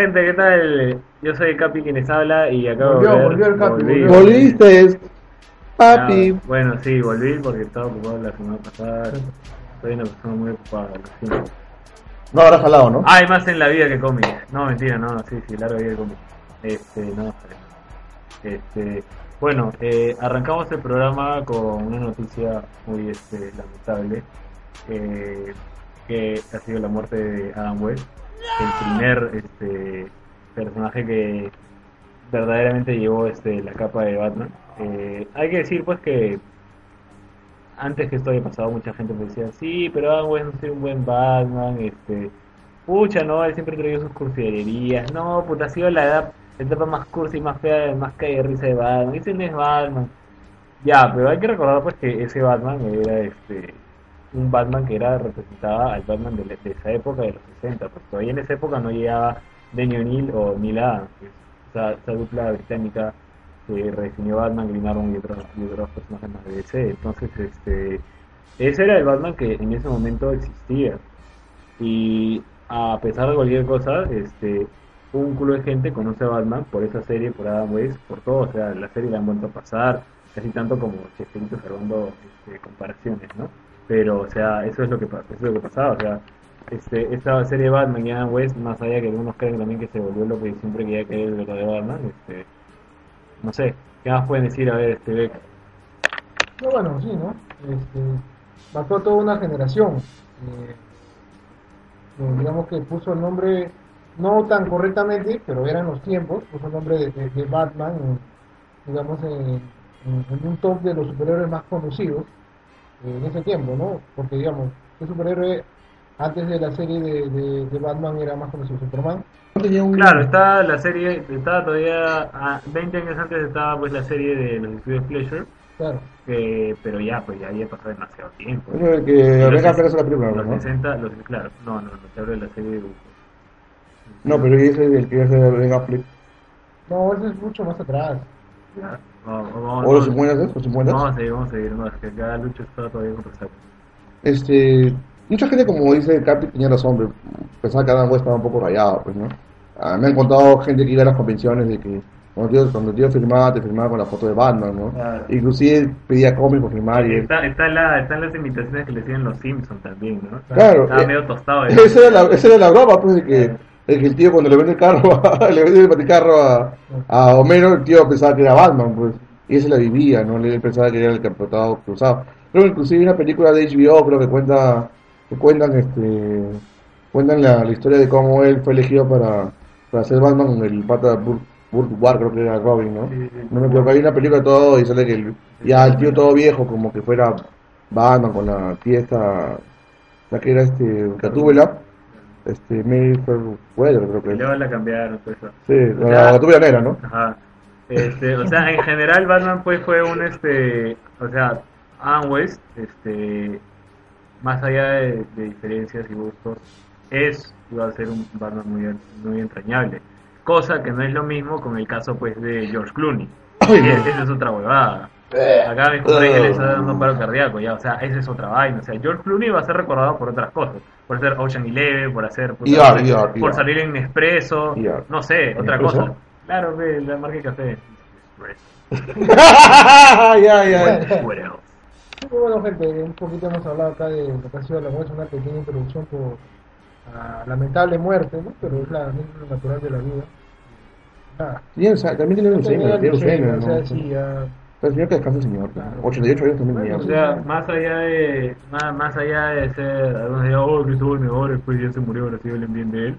Gente, ¿qué tal? Yo soy Capi quien les habla y acabo Volvió, de ver... volvió el Capi, volví. Volviste, papi. Bueno, sí, volví porque estaba ocupado la semana pasada. Soy una persona muy ocupada. No habrá jalado, ¿no? Ah, hay más en la vida que cómics. No, mentira, no, sí, sí, larga vida que cómics. Este, no, este, bueno, eh, arrancamos el programa con una noticia muy este, lamentable, eh, que ha sido la muerte de Adam West, el primer este, personaje que verdaderamente llevó este, la capa de Batman. Eh, hay que decir pues que antes que esto haya pasado mucha gente me decía, sí, pero Adam West no es un buen Batman, este, pucha, no, él siempre traía sus cursilerías, no, puta, ha sido la edad, etapa más cursi y más fea, más cae de risa de Batman, ese no es Batman. Ya, pero hay que recordar pues que ese Batman era este un Batman que era representaba al Batman de, esa época de los 60, pues todavía en esa época no llegaba Denny O'Neill o Neil Adams, que es esa, esa dupla británica que redefinió Batman, Green Arrow y otros, y otros personajes más de DC. Entonces, este, ese era el Batman que en ese momento existía. Y a pesar de cualquier cosa, este, un culo de gente conoce a Batman por esa serie, por Adam West, por todo. O sea, la serie la han vuelto a pasar, casi tanto como Chespirito salvando este, comparaciones, ¿no? Pero, o sea, eso es lo que, eso es lo que pasaba. O sea, este, esta serie de Batman y Adam West, más allá que algunos creen también que se volvió lo que siempre quería que el verdadero Batman, este, no sé, ¿qué más pueden decir? A ver, este Beck. No, bueno, sí, ¿no? Este, marcó toda una generación. Eh, eh, digamos que puso el nombre, no tan correctamente, pero eran los tiempos, puso el nombre de, Batman, digamos, en, en- un top de los superhéroes más conocidos en ese tiempo, ¿no? Porque, digamos, el superhéroe antes de la serie de, de- de Batman era más conocido Superman. Tenía un... Claro, está la serie, estaba todavía, a 20 años antes estaba pues la serie de los estudios Pleasure, Claro. que, pero ya, pues ya había pasado demasiado tiempo. Era el que Affleck hace la Los ¿no? 60, los, claro, no, no, no, te hablo de la serie de dibujos. No, pero ese es el que hace Ben Affleck. No, eso es mucho más atrás. Ya, vamos, vamos, ¿O los vamos, 50, ¿eh? Los 50. vamos a seguir, vamos a seguir, no, es que acá Lucho está todavía con resaca. Este, mucha gente, como dice Capi, tenía razón, pero pensaba que Adam West estaba un poco rayado, pues, ¿no? Ah, me han contado gente que iba a las convenciones de que cuando el tío, cuando tío firmaba, te firmaba con la foto de Batman, ¿no? Claro. Inclusive pedía cómics por firmar y. Está, está la, están las imitaciones que le hacían los Simpsons también, ¿no? Claro, Estaba eh, medio tostado. Esa era, la, esa era la broma, pues, de que, de que el tío cuando le vende el carro, a- le vende el baticarro a, a Homero, el tío pensaba que era Batman, pues, y ese la vivía, ¿no? Él pensaba que era el capotado cruzado. Pero inclusive hay una película de HBO, creo que cuenta, que cuentan, este, cuentan la, la historia de cómo él fue elegido para, para ser Batman con el pata Burt, creo que era Robin, ¿no? Sí, sí. No me acuerdo, hay una película todo y sale que el, ya el tío todo viejo, como que fuera Batman con la esta, la que era este, Gatúbela, este, Mary Weather, creo que Y luego la cambiaron, eso. Sí, O la sea- Gatúbela negra, ¿no? Ajá. Este, o sea, en general Batman pues fue un este, o sea, Adam West, este, más allá de, de diferencias y gustos, es iba a ser un Batman muy, muy entrañable. Cosa que no es lo mismo con el caso pues de George Clooney. Esa es otra huevada. Acá me que le está dando paro cardíaco, ya, o sea, esa es otra vaina. O sea, George Clooney va a ser recordado por otras cosas, por hacer Ocean Eleven, por hacer, puta, ER, sé, ER, por ER. salir en Nespresso, ER. no sé, ¿En otra Nespresso? cosa. Claro, ve, la marca de café. ya, ya. Bueno, gente, un poquito hemos hablado acá de lo que ha sido la muerte, una pequeña introducción por la lamentable muerte, ¿no? Pero es la lo natural de la vida. Nada. Tiene Alzheimer, también tiene tiene o sea, ¿no? sí, ya... El señor que descansa, señor. 88 años también Bueno, O sea, más allá de más, más allá de ser, algunos dirán, oh, el mejor, después ya se murió, ahora sí hablen bien de él.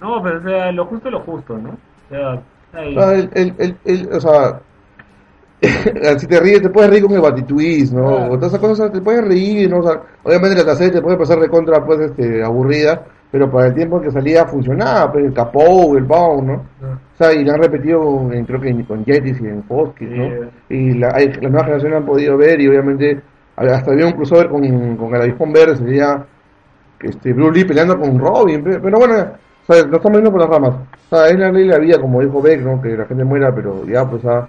No, pero o sea, lo justo es lo justo, ¿no? O sea, ahí. Ah, el, el, el, el- o sea, si te ríes, te puedes reír con el batitwist, ¿no? Claro. O todas esas cosas, te puedes reír, ¿no? O sea, obviamente la serie te puede pasar de contra, pues, este, aburrida, pero para el tiempo que salía funcionaba, pues, el Capou, el Bound, ¿no? no. O sea, y la han repetido, en, creo que en- con Yetis y en Foskis, ¿no? Y la, hay, las nuevas generaciones han podido ver, y obviamente, hasta había un crossover con, con el avispón verde, sería este, Blue Lee peleando con Robin, pe- pero bueno, o sea, no estamos yendo por las ramas. O sea, es la ley de la vida, como dijo Beck, ¿no? Que la gente muera, pero ya, pues, ah,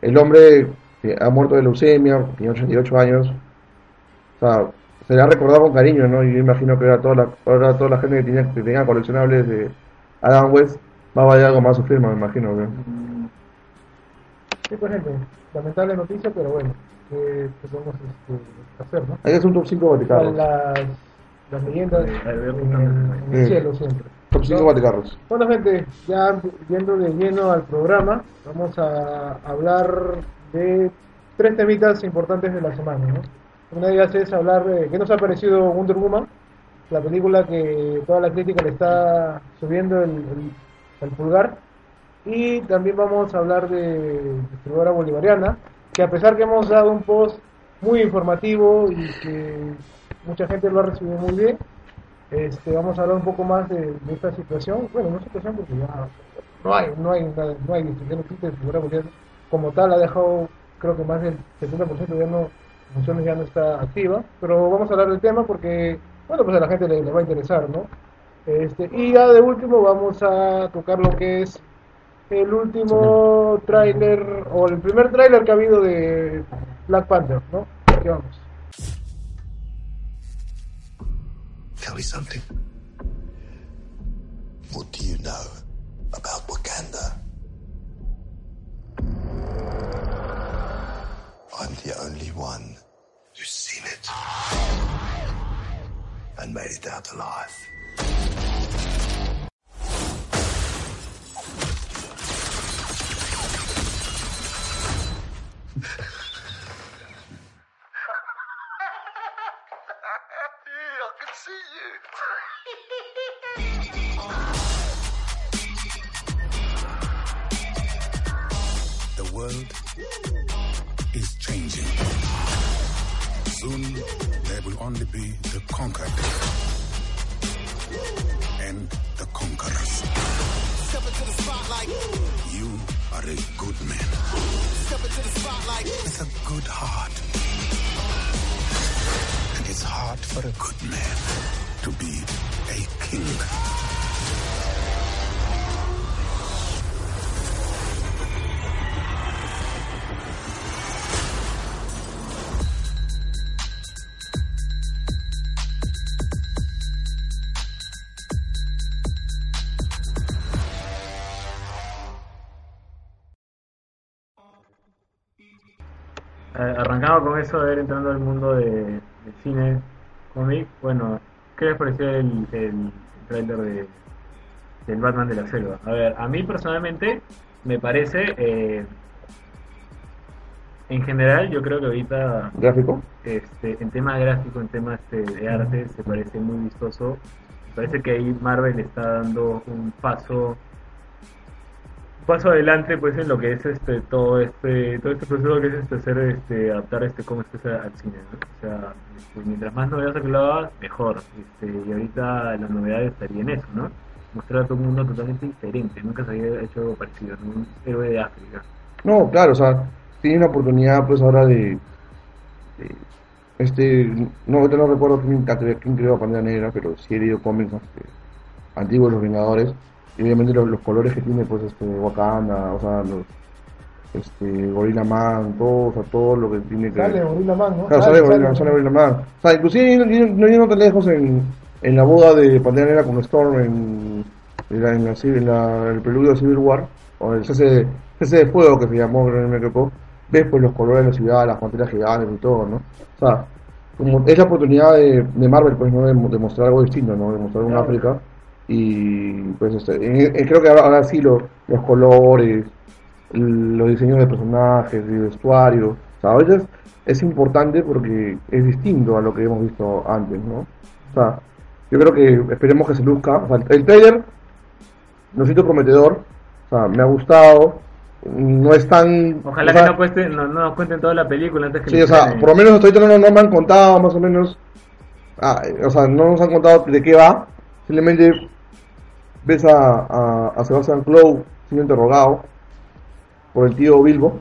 el hombre que ha muerto de leucemia, tiene 88 años, o sea, se le ha recordado con cariño, ¿no? Y yo imagino que ahora toda la, ahora toda la gente que tenía, que tenía coleccionables de Adam West va a valer algo más su firma, me imagino, ¿no? Sí, pues gente, lamentable noticia, pero bueno, ¿qué, podemos este, hacer, no? Que hacer un top 5 Vaticarros. Las, las leyendas en, el Sí. cielo siempre. Top 5 ¿no? Vaticarros. Bueno, gente, ya yendo de lleno al programa, vamos a hablar de tres temitas importantes de la semana. ¿no? Una de ellas es hablar de qué nos ha parecido Wonder Woman, la película que toda la crítica le está subiendo el, pulgar. Y también vamos a hablar de distribuidora bolivariana, que a pesar que hemos dado un post muy informativo y que mucha gente lo ha recibido muy bien, este, vamos a hablar un poco más de, de esta situación. Bueno, no situación porque no hay, no hay, no hay distribución, existe distribuidora bolivariana como tal, ha dejado creo que más del 70% ya no, funciones ya no está activa, pero vamos a hablar del tema porque, bueno, pues a la gente le, le va a interesar, ¿no? Este, y ya de último vamos a tocar lo que es el último tráiler, o el primer tráiler que ha habido de Black Panther, ¿no? Aquí vamos. Tell me something. What do you know about Wakanda? I'm the only one who's seen it and made it out alive. I can see you. The world Soon there will only be the conquered and the conquerors. Step into the spotlight. You are a good man Step into the spotlight. with a good heart. And it's hard for a good man to be a king. Eh, arrancamos con eso de ir entrando al mundo de, cine cómic. Bueno, ¿qué les pareció el, el trailer de, del Batman de la Selva? A ver, a mí personalmente me parece, eh, en general, yo creo que ahorita ¿Gráfico? este, en tema gráfico, en tema este, de arte, se parece muy vistoso. Me parece que ahí Marvel está dando un paso paso adelante pues en lo que es este todo este todo este proceso que es este hacer este adaptar este cómics pues, al cine o sea este, mientras más novedades hagas mejor este, y ahorita la novedad estaría en eso no mostrar a todo un mundo totalmente diferente. Nunca se había hecho algo parecido ¿no? un héroe de África. No, claro, o sea, tiene una oportunidad pues ahora de, de- este, no, no recuerdo quién, quién creó Pantera Negra, pero sí he leído cómics este, antiguos los Vengadores, y obviamente los, los colores que tiene pues este Wakanda, o sea, los, este, Gorilla Man, todo, o sea, todo lo que tiene que Sale Gorilla Man, ¿no? Claro, sale Gorilla, sale Gorilla Man. O sea, inclusive yendo- no yendo tan lejos en, en la boda de Pantera Negra con Storm en, en, la, en, la, en la- el preludio de Civil War, o el cese, cese de fuego que se llamó, me equivoco. ves pues los colores de la ciudad, las panteras gigantes y todo, ¿no? O sea, como es la oportunidad de, de Marvel, pues, ¿no? De, de mostrar algo distinto, ¿no? De mostrar un África. Y, pues, este, en- en- creo que ahora, ahora sí lo- los colores, los diseños de personajes, de vestuario, o sea, a veces es importante porque es distinto a lo que hemos visto antes, ¿no? O sea, yo creo que esperemos que se luzca. O sea, el trailer lo siento prometedor, o sea, me ha gustado, no es tan... Ojalá o sea, que no, cueste, no, no nos cuenten toda la película antes que Sí, o sea, por lo menos hasta ahorita no, no me han contado más o menos, ah, o sea, no nos han contado de qué va, simplemente ves a, a, a Sebastian Clow siendo interrogado por el tío Bilbo.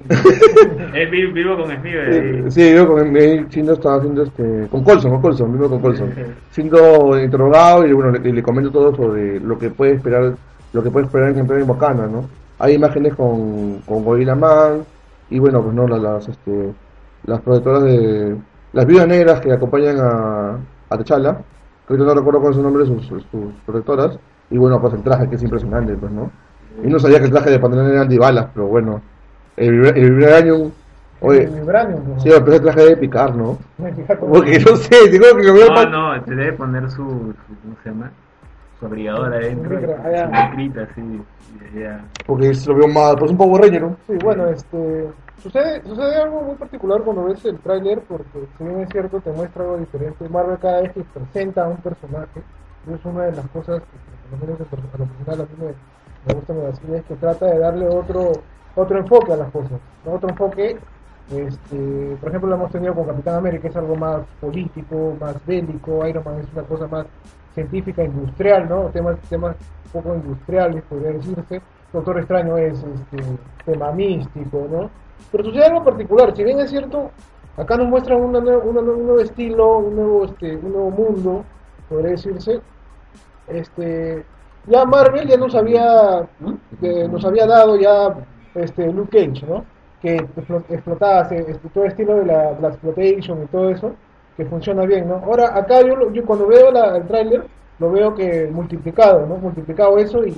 Es vivo con Smith. Eh, Sí, yo con siendo estaba haciendo este con Colson, con Colson, mismo con Colson, siendo interrogado y bueno le, comento todo sobre lo que puede esperar, lo que puede esperar en entrar en Wakanda, ¿no? Hay imágenes con, con Gorilla Man y bueno pues no las, las este las protectoras de las viudas negras que acompañan a, a T'Challa, ahorita no recuerdo cuál es su nombre sus, sus protectoras, y bueno pues el traje que es impresionante pues no, y no sabía que el traje de Pantera era antibalas, pero bueno, el, vibra- el vibranium, oye, El Vibranium, ¿no? Sí, pero ese traje de picar, ¿no? Porque no sé, digo que lo veo No, no, te debe poner su, su ¿cómo se llama? Así. y ya. Porque se lo veo más, pues un Power Ranger, ¿no? Sí, bueno, este, sucede, sucede algo muy particular cuando ves el tráiler, porque si bien es cierto, te muestra algo diferente. Marvel cada vez que presenta a un personaje, y es una de las cosas que, por lo menos a lo personal, a mí me, me gusta me decir, es que trata de darle otro otro enfoque a las cosas, otro enfoque, este, por ejemplo, lo hemos tenido con Capitán América, es algo más político, más bélico, Iron Man es una cosa más científica, industrial, ¿no? Temas, temas poco industriales, podría decirse. Doctor Extraño es este, tema místico, ¿no? Pero sucede algo particular, si bien es cierto, acá nos muestran una una un nuevo estilo, un nuevo, este, un nuevo mundo, podría decirse. Este, ya Marvel ya nos había, eh, nos había dado ya este, Luke Cage, ¿no? Que explo- explotaba este, todo el estilo de la, la exploitation y todo eso, que funciona bien, ¿no? Ahora, acá yo, lo- yo cuando veo la- el tráiler, lo veo que multiplicado, ¿no? Multiplicado eso y,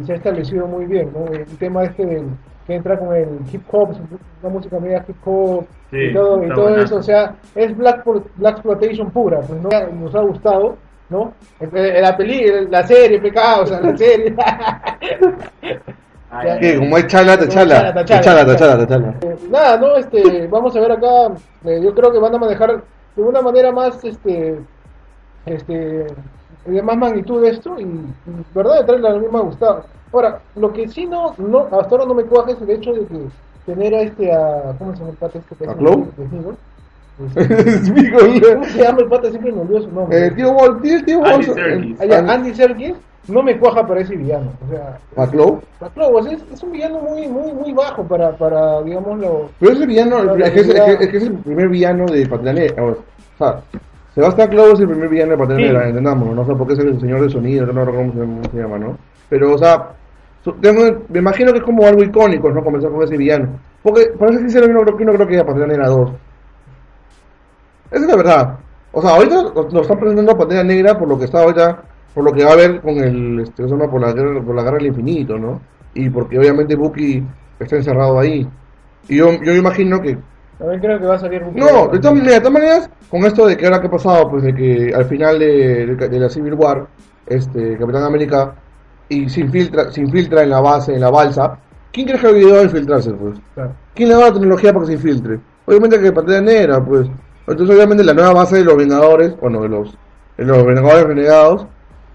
y se ha establecido muy bien, ¿no? El tema este del que entra con el hip hop, la música media hip hop Sí, y todo, y todo eso, o sea, es Black, Black Exploitation pura, pues no nos ha gustado, ¿no? La peli, la serie, pecado, o sea, la serie. Ay, Que como es chala. Tachala, chala, te chala, te chala. Eh, nada, no, este, vamos a ver acá, eh, yo creo que van a manejar de una manera más, este, este, de más magnitud esto y, y, verdad, el trailer a mí me ha gustado. Ahora, lo que sí no, no, hasta ahora no me cuaja es el hecho de que tener a este, a, ¿cómo se llama el pata este que ¿A Clow? de Es mi ¿Cómo se llama el pata? Siempre me olvido su nombre. Eh, tío Walt, tío, tío Andy. Serkis. Andy Serkis no me cuaja para ese villano. O sea, ¿Maclow? Maclow, o sea, es, es un villano muy, muy, muy bajo para, para digámoslo. Pero ese villano, es que es, es que- es que es el primer villano de Pantera Negra. O sea, Sebastián Clow es el primer villano de Pantera Sí. Negra, entendamos, no sé por qué es el señor de sonido, no recuerdo cómo se, llama, ¿no? Pero, o sea, tengo- me imagino que es como algo icónico, ¿no? Comenzar con ese villano. Porque, para ser sincero, yo no creo, yo no creo que haya Pantera Negra 2. Esa es la verdad. O sea, ahorita nos están presentando a Pantera Negra por lo que está ahorita, por lo que va a haber con el, este, ¿cómo se llama? Por la por la guerra del infinito, ¿no? Y porque obviamente Bucky está encerrado ahí. Y yo, yo imagino que También creo que va a salir un no, de todas, maneras, de todas maneras, con esto de que ahora que ha pasado, pues de que al final de, de- de la Civil War, este Capitán América y se infiltra, se infiltra en la base, en la balsa, ¿quién crees que ha olvidado infiltrarse, pues? Claro. ¿Quién le da la tecnología para que se infiltre? Obviamente que Pantera Negra, pues. Entonces, obviamente, la nueva base de los Vengadores, bueno, de los, de los Vengadores Renegados,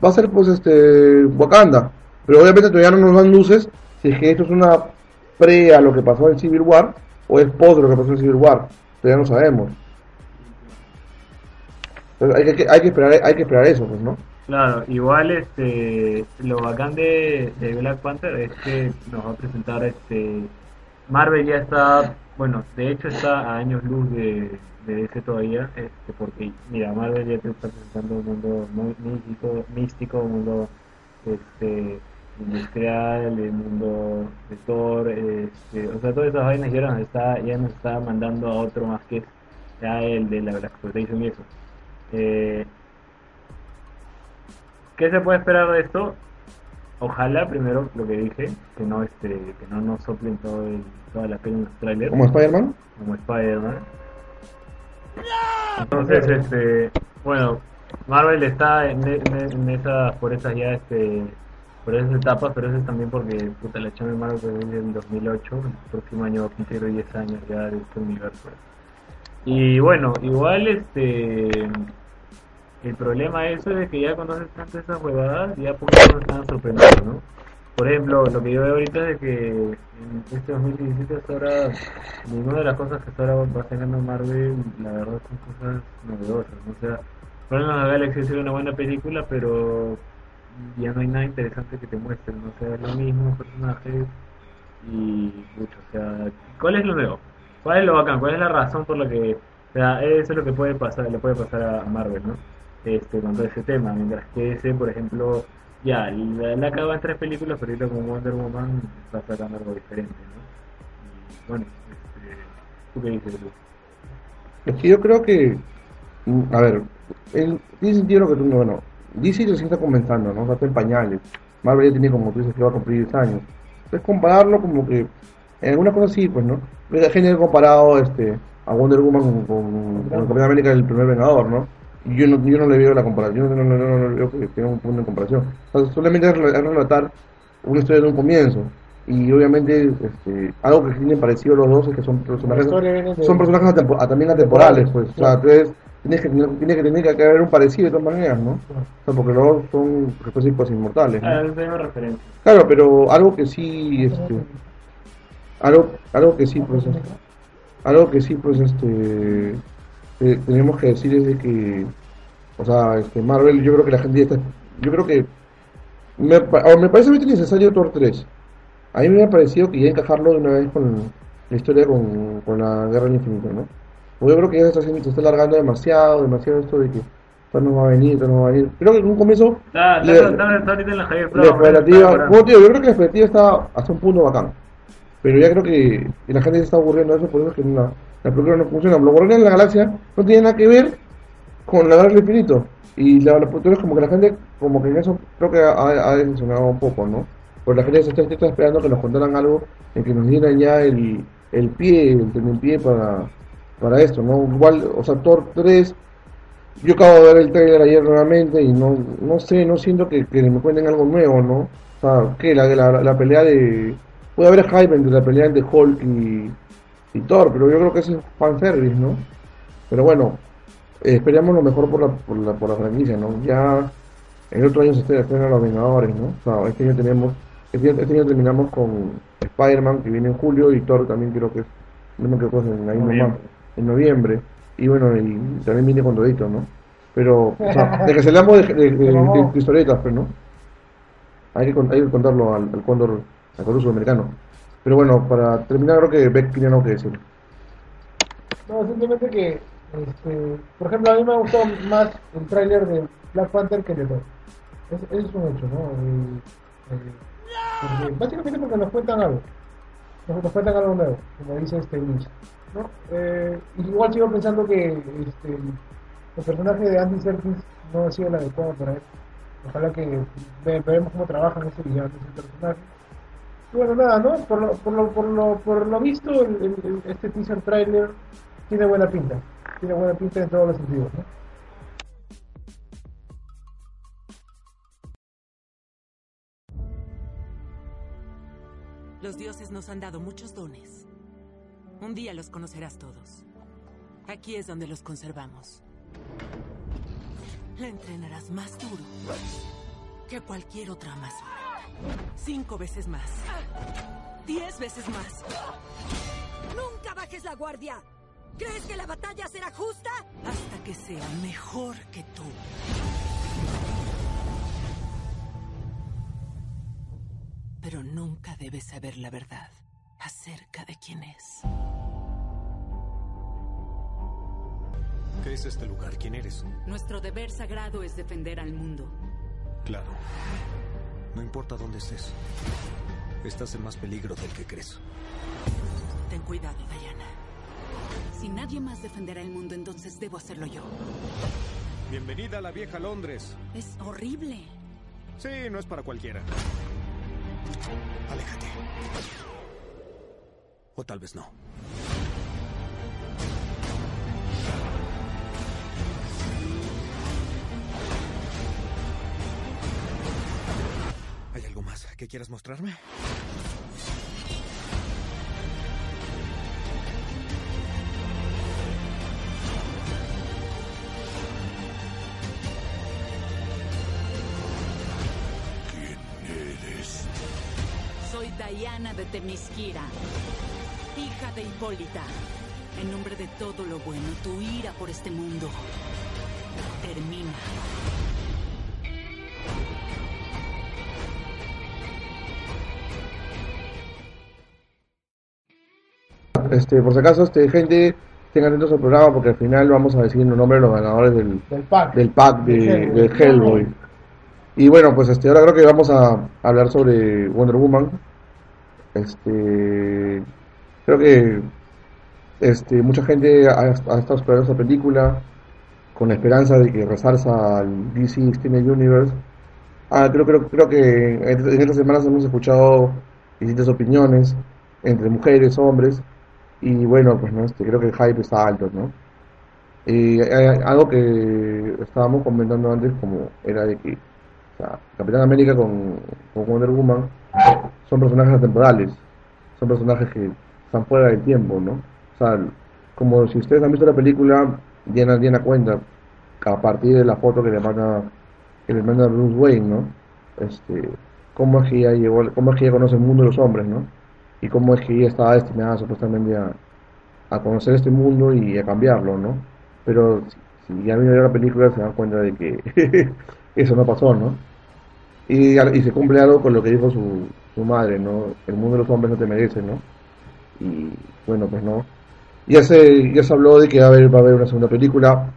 va a ser, pues, este, Wakanda. Pero obviamente todavía no nos dan luces si es que esto es una pre a lo que pasó en Civil War o es post lo que pasó en Civil War. Todavía no sabemos. Entonces, hay que, hay que esperar, hay que esperar eso, pues, ¿no? Claro, igual este lo bacán de, de Black Panther es que nos va a presentar este Marvel ya está, bueno, de hecho está a años luz de, de ese todavía, este, porque mira, Marvel ya te está presentando un mundo muy místico, místico, un mundo este industrial, el mundo de Thor, este, o sea, todas esas vainas ya nos está, ya nos está mandando a otro más que ya el de la Black Exploitation y eso. Eh, ¿Qué se puede esperar de esto? ojalá primero lo que dije, que no este, que no nos soplen todo el, toda la peli en los trailers, Como Spider-Man. como Spider-Man. Entonces, este, bueno, Marvel está en, en, en esas, por esas ya, este, por esas etapas, pero eso es también porque, puta, la chama de Marvel que viene en 2008, el próximo año va a cumplir 10 años ya de este universo. Y bueno, igual, este, el problema eso es que ya cuando haces tantas esas huevadas, ya poco nos están sorprendiendo, ¿no? Por ejemplo, lo que yo veo ahorita es que en este 2017 hasta ahora, ninguna de las cosas que hasta ahora va sacando Marvel, la verdad son cosas novedosas, ¿no? O sea, Guardians of the Galaxy sido una buena película, pero ya no hay nada interesante que te muestren, ¿no? O sea, es lo mismo, personajes y mucho, o sea, ¿cuál es lo nuevo? ¿Cuál es lo bacán? ¿Cuál es la razón por la que, o sea, eso es lo que puede pasar, le puede pasar a Marvel, ¿no? Este, con todo ese tema, mientras que ese, por ejemplo, ya, la, la acaba en tres películas, pero ahorita con Wonder Woman está sacando algo diferente, ¿no? Y bueno, este, ¿tú qué dices, Luis? Es que yo creo que, a ver, el, tiene sentido lo que tú, bueno, DC recién está comenzando, ¿no? Está en pañales. Marvel ya tiene como tú dices que va a cumplir 10 años. Entonces compararlo como que, en algunas cosas sí, pues, ¿no? Pero Genial comparado este, a Wonder Woman con, con, con Capitán América, el primer Vengador, ¿no? Yo no, yo no le veo la comparación, yo no, no, no, no le veo que tenga un punto de comparación. O sea, solamente es rel- es relatar una historia de un comienzo. Y obviamente, este, algo que tienen parecido los dos es que son personajes de- son personajes atempo- a- también atemporales, pues. O sea, entonces tienes que, tener- tiene que tener que haber un parecido de todas maneras, ¿no? O sea, porque los dos son específicos inmortales, ¿no? Ah, referencia. Claro, pero algo que sí, este, algo, algo que sí, pues, este, algo que sí, pues, este, eh, tenemos que decir es de que, o sea, este, Marvel, yo creo que la gente ya está, yo creo que, me, o me parece muy necesario Thor 3. A mí me ha parecido que ya encajarlo de una vez con la historia con, con la Guerra del Infinito, ¿no? Porque yo creo que ya se está, se está alargando demasiado, demasiado esto de que Thor no va a venir, Thor no va a venir. Creo que en un comienzo la expectativa, digo, yo creo que la expectativa está hasta un punto bacán. Pero ya creo que la gente se está aburriendo de eso, por eso es que la, la película no funciona. Los Guardianes de la Galaxia no tiene nada que ver con la del Infinito. Y la, la entonces como que la gente, como que en eso creo que ha, ha decepcionado un poco, ¿no? Porque la gente se está, está esperando que nos contaran algo en que nos dieran ya el, el pie, el pie para, para esto, ¿no? Igual, o sea, Thor 3 yo acabo de ver el trailer ayer nuevamente y no, no sé, no siento que, me cuenten algo nuevo, ¿no? O sea, que la, la, la pelea de... Puede haber hype entre la pelea de Hulk y, y Thor, pero yo creo que eso es fanservice, ¿no? Pero bueno, eh, esperemos lo mejor por la, por la, por la franquicia, ¿no? Ya el otro año se estre- estrenan Los Vengadores, ¿no? O sea, este año tenemos... Este año, este año terminamos con Spider-Man, que viene en julio, y Thor también creo que es... No me acuerdo en ahí nomás, en noviembre. Y bueno, y también viene con Todito, ¿no? Pero, o sea, de que se le de, de, de- historietas, pero no. Hay que, hay que contarlo al, al cóndor, al cóndor sudamericano. Pero bueno, para terminar, creo que Beck tiene algo que decir. No, simplemente que, este, por ejemplo, a mí me gustado más el tráiler de Black Panther que de Thor. Es, es un hecho, ¿no? Porque- básicamente porque nos cuentan algo. Nos, nos cuentan algo nuevo, como dice este Luis. ¿no? Eh, igual sigo pensando que este, el personaje de Andy Serkis no ha sido el adecuado para él. Ojalá que ve- veremos cómo trabajan ese villano, ese personaje. Bueno, nada, ¿no? Por lo, por lo, por lo, por lo visto, este teaser trailer tiene buena pinta. Tiene buena pinta en todos los sentidos. Los dioses nos han dado muchos dones. Un día los conocerás todos. Aquí es donde los conservamos. La entrenarás más duro que cualquier otra amazona. Cinco veces más. Diez veces más. ¡Nunca bajes la guardia! ¿Crees que la batalla será justa? Hasta que sea mejor que tú. Pero nunca debes saber la verdad acerca de quién es. ¿Qué es este lugar? ¿Quién eres? Nuestro deber sagrado es defender al mundo. Claro. No importa dónde estés. Estás en más peligro del que crees. Ten cuidado, Diana. Si nadie más defenderá el mundo, entonces debo hacerlo yo. Bienvenida a la vieja Londres. Es horrible. Sí, no es para cualquiera. Aléjate. O tal vez no. Algo más que quieras mostrarme? Eres. Soy Diana de Temisquira, hija de Hipólita. En nombre de todo lo bueno, tu ira por este mundo termina. Este, por si acaso, este, gente, tengan atentos al programa porque al final vamos a decir el nombre de los ganadores del, Del pack. del pack de, Hellboy. Y bueno, pues este, ahora creo que vamos a hablar sobre Wonder Woman. Este, creo que este, mucha gente ha, ha estado esperando esta película con la esperanza de que resalza al DC Extended Universe. Ah, creo, creo, creo que en estas semanas hemos escuchado distintas opiniones entre mujeres, hombres, y bueno, pues no, este, creo que el hype está alto, ¿no? Y hay- hay algo que estábamos comentando antes, como era de que Capitán América con, con Wonder Woman son personajes atemporales, son personajes que están fuera del tiempo, ¿no? O sea, como si ustedes han visto la película, Diana, Diana cuenta a partir de la foto que le manda, que le manda Bruce Wayne, ¿no? Este, cómo es que ella llegó, cómo es que ella conoce el mundo de los hombres, ¿no? Y cómo es que ella estaba destinada supuestamente a, a conocer este mundo y a cambiarlo, ¿no? Pero si, ya ver la película se dan cuenta de que eso no pasó, ¿no? Y, y se cumple algo con lo que dijo su, su madre, ¿no? El mundo de los hombres no te merece, ¿no? Y bueno, pues no. Ya se, ya se habló de que va a haber, va a haber una segunda película.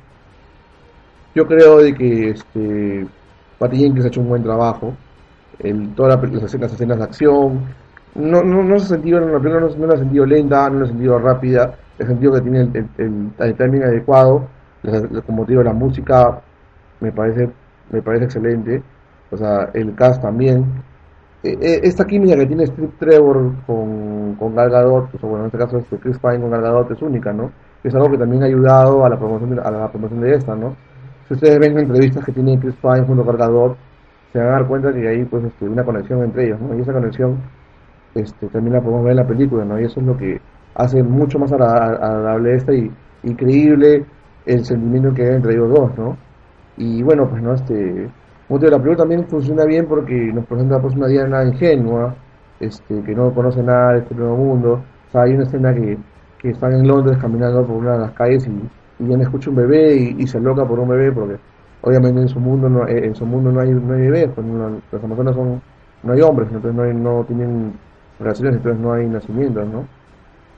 Yo creo de que este Patty Jenkins ha hecho un buen trabajo. El, todas las, escenas, las escenas de acción. No, no, no se en la película no, no la sentido lenta, no la sentido rápida. He sentido que tiene el, el, el, el timing adecuado. Como te digo, la música me parece, me parece excelente. O sea, el cast también. Eh, eh, esta química que tiene Steve Trevor con, con Gal sea, bueno, en este caso este Chris Pine con Gal es única, ¿no? Es algo que también ha ayudado a la promoción de, a la promoción de esta, ¿no? Si ustedes ven entrevistas que tiene Chris Pine junto con Gal se van a dar cuenta que hay pues este, una conexión entre ellos, ¿no? Y esa conexión este, también la podemos ver en la película, ¿no? Y eso es lo que hace mucho más agra- agradable esta y, y creíble el sentimiento que hay entre ellos dos, ¿no? Y bueno, pues no, este, te digo, la película también funciona bien porque nos presenta pues una Diana ingenua, este, que no conoce nada de este nuevo mundo. O sea, hay una escena que, que están en Londres caminando por una de las calles y, y Diana escucha un bebé y, se loca por un bebé porque obviamente en su mundo no, en su mundo no hay, no hay bebés, pues no- las amazonas son, no hay hombres, entonces no, hay- no tienen relaciones, entonces no hay nacimientos, ¿no?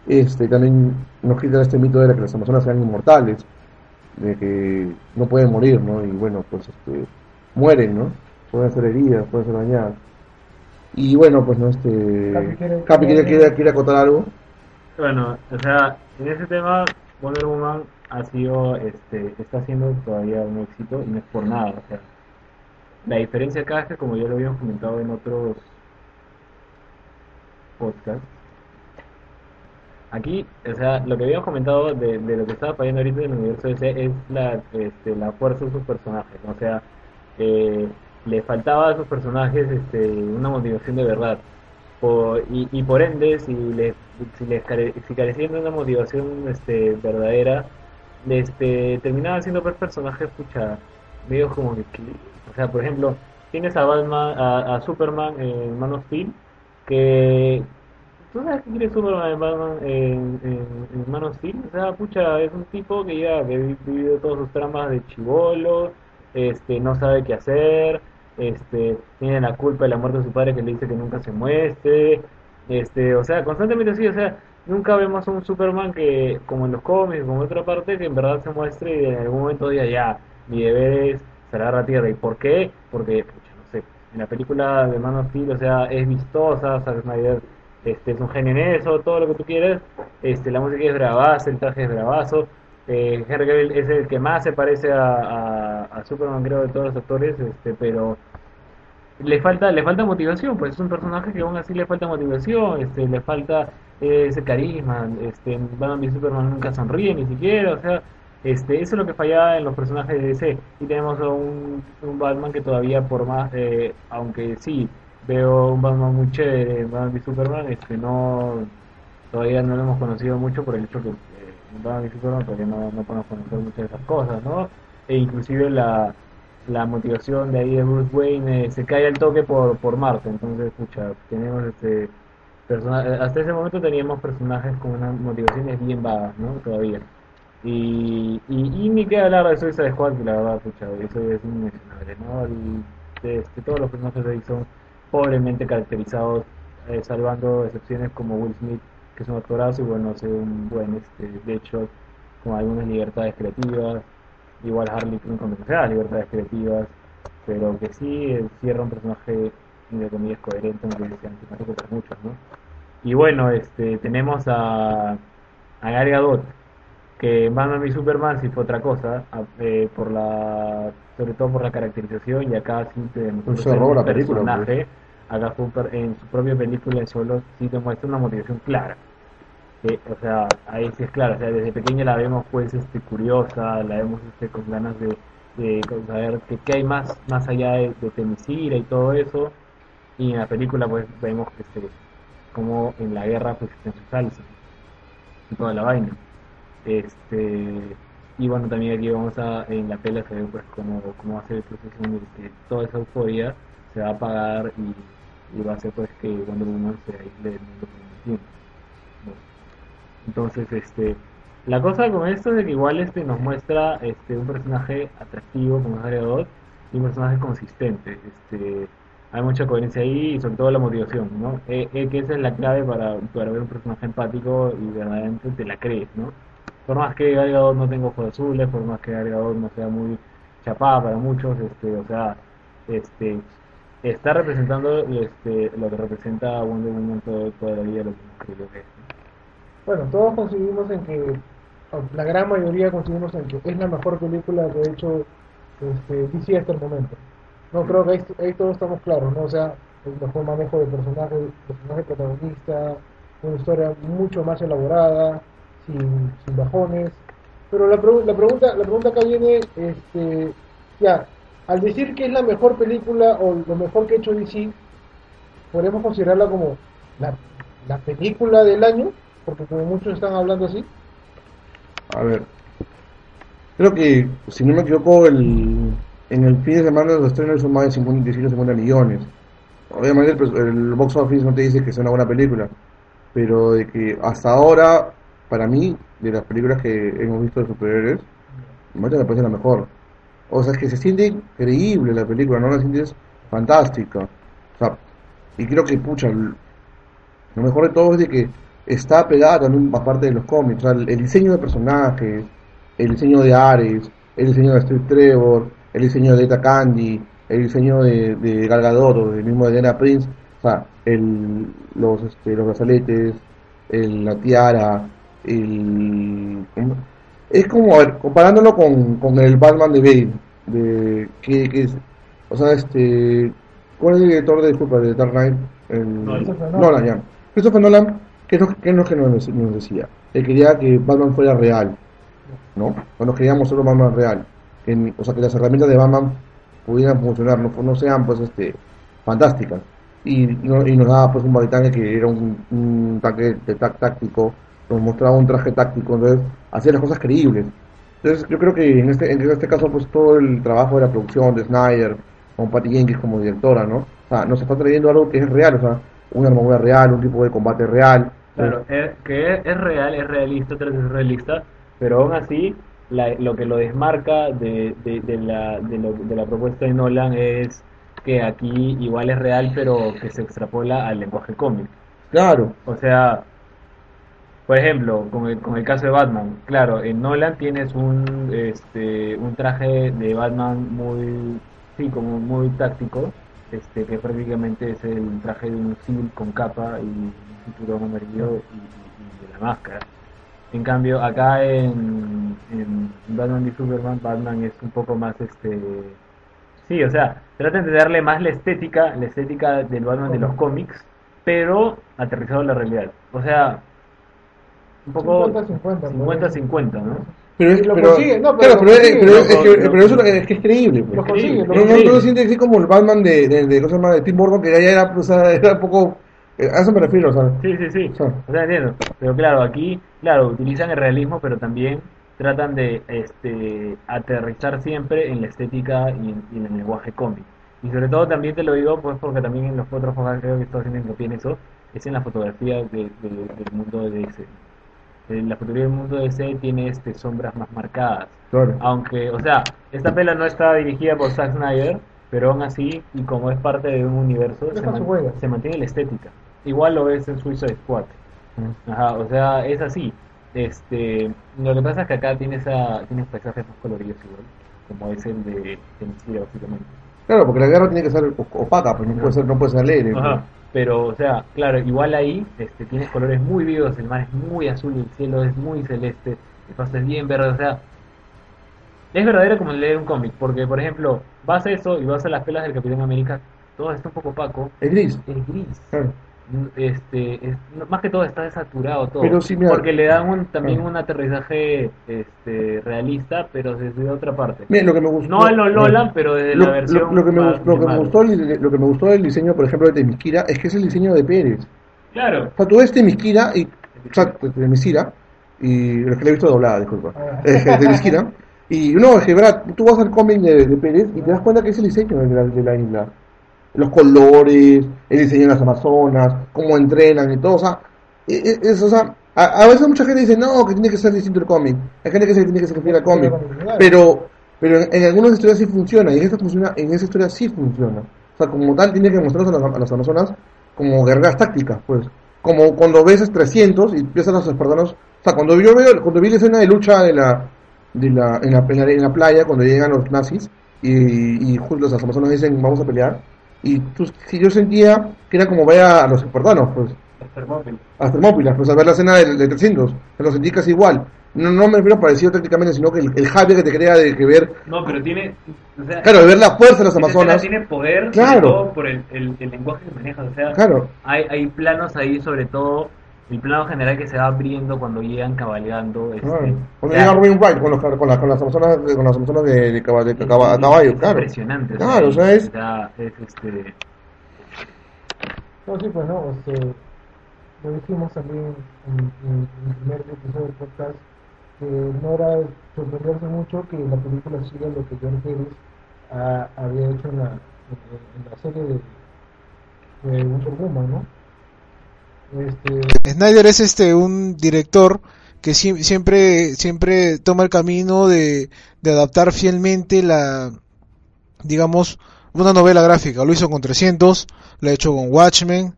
Este, también nos quita este mito de que las amazonas sean inmortales, de que no pueden morir, ¿no? Y bueno, pues este, mueren, ¿no? Pueden ser heridas, pueden ser dañadas. Y bueno, pues no, este... Capi quiere- Capi quiere, quiere, quiere acotar algo. Bueno, o sea, en ese tema Wonder Woman ha sido, este, está siendo todavía un éxito y no es por nada, o sea, la diferencia acá es que como ya lo habíamos comentado en otros podcasts, aquí, o sea, lo que habíamos comentado de, de lo que estaba fallando ahorita en el universo DC es la, este, la fuerza de sus personajes, o sea, eh, le faltaba a sus personajes este, una motivación de verdad. Y, y por ende, si les, si les care- si carecían de una motivación este, verdadera, este, terminaban siendo personajes pucha, medio como que, o sea, por ejemplo, tienes a Batman, a, a Superman en Man of Steel, que ¿Tú sabes qué quiere Superman en Batman en, en, en Man of? O sea, pucha, es un tipo que ya que ha vi- vivido todas sus tramas de chivolo, este, no sabe qué hacer, este, tiene la culpa de la muerte de su padre que le dice que nunca se muestre, este, o sea, constantemente así, o sea, nunca vemos un Superman que, como en los cómics, como en otra parte, que en verdad se muestre y en algún momento diga ya, mi deber es cerrar la tierra. ¿Y por qué? Porque, pucha, no sé, en la película de Man of Steel, o sea, es vistosa, Zack Snyder este, es un genio en eso, todo lo que tú quieras, este, la música es bravaza, el traje es bravazo, eh, Henry Cavill es el que más se parece a, Superman creo de todos los actores, este, pero le falta le falta motivación pues es un personaje que aún así le falta motivación este le falta ese carisma este Batman y Superman nunca sonríe ni siquiera o sea este eso es lo que fallaba en los personajes de DC y tenemos un, un Batman que todavía por más eh, aunque sí veo un Batman muy chévere Batman y Superman este no todavía no lo hemos conocido mucho por el hecho que eh, Batman y Superman todavía no, no conocer muchas de esas cosas no e inclusive la la motivación de ahí de Bruce Wayne eh, se cae al toque por, por Marte. Entonces, escucha, tenemos este persona hasta ese momento teníamos personajes con unas motivaciones bien vagas, ¿no? Todavía. Y, y, y ni queda hablar de Suicide Squad, que la verdad, pucha, eso es inmencionable, ¿no? Y, este, todos los personajes de ahí son pobremente caracterizados, eh, salvando excepciones como Will Smith, que es un actorazo y bueno, hace un buen este, Deadshot con algunas libertades creativas igual Harley Quinn con demasiadas libertades creativas, pero que sí eh, cierra un personaje de comillas coherente, aunque sea antipático para muchos, ¿no? Y bueno, este tenemos a, a Gal Gadot, que Batman y Superman sí fue otra cosa, eh, por la sobre todo por la caracterización y acá sí te Se robó un personaje, acá fue un per- en su propia película solo sí te muestra una motivación clara. que, o sea, ahí sí es claro, o sea, desde pequeña la vemos pues este curiosa, la vemos este con ganas de, de saber que qué hay más más allá de, de Temisira y todo eso, y en la película pues vemos que se, como en la guerra pues su salsa y toda la vaina. Este y bueno también aquí vamos a en la pela se ve pues cómo, cómo va a ser el proceso en el que toda esa euforia se va a apagar y, va a ser pues que Wonder Woman se aísle del mundo tiempo. Entonces, este, la cosa con esto es que igual este nos muestra este un personaje atractivo como es Gal Gadot y un personaje consistente. Este, hay mucha coherencia ahí y sobre todo la motivación, ¿no? Eh, eh, que esa es la clave para, para ver un personaje empático y verdaderamente te la crees, ¿no? Por más que Gal Gadot no tenga ojos azules, por más que Gal Gadot no sea muy chapada para muchos, este, o sea, este, está representando este, lo que representa Wonder Woman todo, toda la vida, lo que creído que es. ¿no? Bueno, todos coincidimos en que, la gran mayoría coincidimos en que es la mejor película que ha hecho este, DC hasta el momento. No creo que ahí, ahí todos estamos claros, ¿no? O sea, el mejor manejo de personajes, personaje protagonista, una historia mucho más elaborada, sin, bajones. Pero la, pregu- la pregunta la pregunta acá viene, este, ya, al decir que es la mejor película o lo mejor que ha hecho DC, podemos considerarla como la, la película del año, porque como muchos están hablando así. A ver. Creo que, si no me equivoco, el, en el fin de semana los estrenos son más de 50, 18, 50 millones. Obviamente el, el box office no te dice que sea una buena película, pero de que hasta ahora, para mí, de las películas que hemos visto de superhéroes, me parece la mejor. O sea, es que se siente increíble la película, no la sientes fantástica. O sea, y creo que, pucha, lo mejor de todo es de que está pegada también aparte de los cómics. O sea, el, el diseño de personajes, el diseño de Ares, el diseño de Steve Trevor, el diseño de Eta Candy, el diseño de, de Gal Gadot o del mismo de Diana Prince. O sea, el, los, este, los brazaletes, el, la tiara, el... Es como, a ver, comparándolo con, con el Batman de Bale, de, que, que es, o sea, este, ¿cuál es el director de, disculpa, de Dark Knight? El, Christopher Nolan. Nolan. ya. Christopher Nolan, ¿qué es lo, que nos, nos decía? Él quería que Batman fuera real, ¿no? O nos queríamos un Batman real. Que, o sea, que las herramientas de Batman pudieran funcionar, no, no sean, pues, este, fantásticas. Y, no- y nos daba, pues, un Baritane que era un, un tanque de tac táctico, nos mostraba un traje táctico, entonces, hacía las cosas creíbles. Entonces, yo creo que en este, en este caso, pues, todo el trabajo de la producción de Snyder, con Patty Jenkins como directora, ¿no? O sea, nos está trayendo algo que es real, o sea, una armadura real, un tipo de combate real. Claro, es, que es, es real, es realista, es realista, pero aún así la- lo que lo desmarca de, de, de la, de, lo- de la propuesta de Nolan es que aquí igual es real, pero que se extrapola al lenguaje cómic. Claro. O sea, por ejemplo, con el, con el caso de Batman, claro, en Nolan tienes un, este, un traje de Batman muy, sí, como muy táctico, este, que prácticamente es el traje de un civil con capa y un cinturón amarillo y, y- y de la máscara. En cambio, acá en, en Batman y Superman, Batman es un poco más, este, Sí, o sea, tratan de darle más la estética, la estética del Batman de los cómics, pero aterrizado a la realidad. O sea, un poco 50-50, 50-50, ¿no? Pero es, Lo pero, consigue, no, pero claro, lo pero, es, que, lo- pero eso es que es creíble. Pues. Lo consigue, lo No, no, consigue. no lo sientes así como el Batman de, de, de, ¿cómo se llama? de Tim Burton, que ya era, o sea, era un poco... eh, A eso me refiero, o sea. Sí, sí, sí. O sea, O sea, entiendo. Pero claro, aquí, claro, utilizan el realismo, pero también tratan de este, aterrizar siempre en la estética y en, y en el lenguaje cómic. Y sobre todo también te lo digo, pues porque también en los otros juegos creo que estoy haciendo hincapié en eso, es en la fotografía de- de- del mundo de DC. Eh, La fotografía del mundo de DC tiene este, sombras más marcadas. claro. Aunque, o sea, esta pela no está dirigida por Zack Snyder, pero aún así, y como es parte de un universo, se, man- mantiene la estética. Igual lo ves en Suicide Squad. Ajá, o sea, es así. Este, lo que pasa es que acá tienes, a, tienes paisajes más coloridos igual, como es el de Tennessee, básicamente. Claro, porque la guerra tiene que ser opaca, pues no puede ser, no puede ser alegre. pues. Pero, o sea, claro, igual ahí este, tienes colores muy vivos, el mar es muy azul, el cielo es muy celeste, el pasto es bien verde, o sea, es verdadero como leer un cómic, porque, por ejemplo, vas a eso y vas a las pelas del Capitán América, todo está un poco opaco, Es gris. es gris. Claro. Este, es- más que todo está desaturado todo, Pero sí, mira- porque le dan un, también Ah. un aterrizaje este, realista, pero desde otra parte. Mira, lo que me gustó. No a lo Nolan, pero desde lo, la versión lo- lo que me, más lo que me gustó lo que me gustó del diseño, por ejemplo, de Temisquira, es que es el diseño de Pérez. Claro, O sea, tú ves Temisquira y. O sea, Temisquira, y es que la he visto doblada, disculpa. Ah. Eh, Temisquira. Y no, es que, verdad, tú vas al cómic de, de Pérez y te das cuenta que es el diseño de la, de la isla. Los colores, el diseño de las Amazonas, cómo entrenan y todo. O sea, e- e- es, o sea a, a veces mucha gente dice, no, que tiene que ser distinto el cómic. Hay gente que dice que tiene que ser fiel al cómic. Pero, pero en, en algunas historias sí funciona, y en esta, funciona, en esa historia sí funciona. O sea, como tal, tiene que mostrarse a las, a las Amazonas como guerreras tácticas, pues. Como cuando ves a 300 y a los espartanos. O sea, cuando yo veo, cuando vi la escena de lucha de la, de la, en, la, en, la, en la playa, cuando llegan los nazis, y, y justo las Amazonas dicen, vamos a pelear. Y tú, si yo sentía que era como ver a los espartanos, pues a Termópilas, pues a ver la escena de, de 300, me lo sentí casi igual. No, no me refiero parecido técnicamente, sino que el, el hype que te crea de que ver, No, pero tiene. O sea, claro, de ver la fuerza de las Amazonas. tiene poder, Claro. sobre todo por el, el, el lenguaje que maneja. O sea, Claro, hay, hay planos ahí, sobre todo el plano general que se va abriendo cuando llegan cabalgando. Este, Cuando llega Robin Wright con, los, con, la- con las Amazonas, con las Amazonas de, de, caba- de caba- es- caballo, es claro. Impresionante. Claro, o sea, es- es, este. No, sí, pues no, este, lo dijimos también en, en- en el primer episodio del podcast, que no era de sorprenderse mucho que la película siga lo que John Pérez ha- había hecho en la, en, en la serie de, de Wonder Woman, ¿no? Este, Snyder es este un director que sie- siempre siempre toma el camino de, de adaptar fielmente la digamos una novela gráfica. Lo hizo con 300 lo ha hecho con Watchmen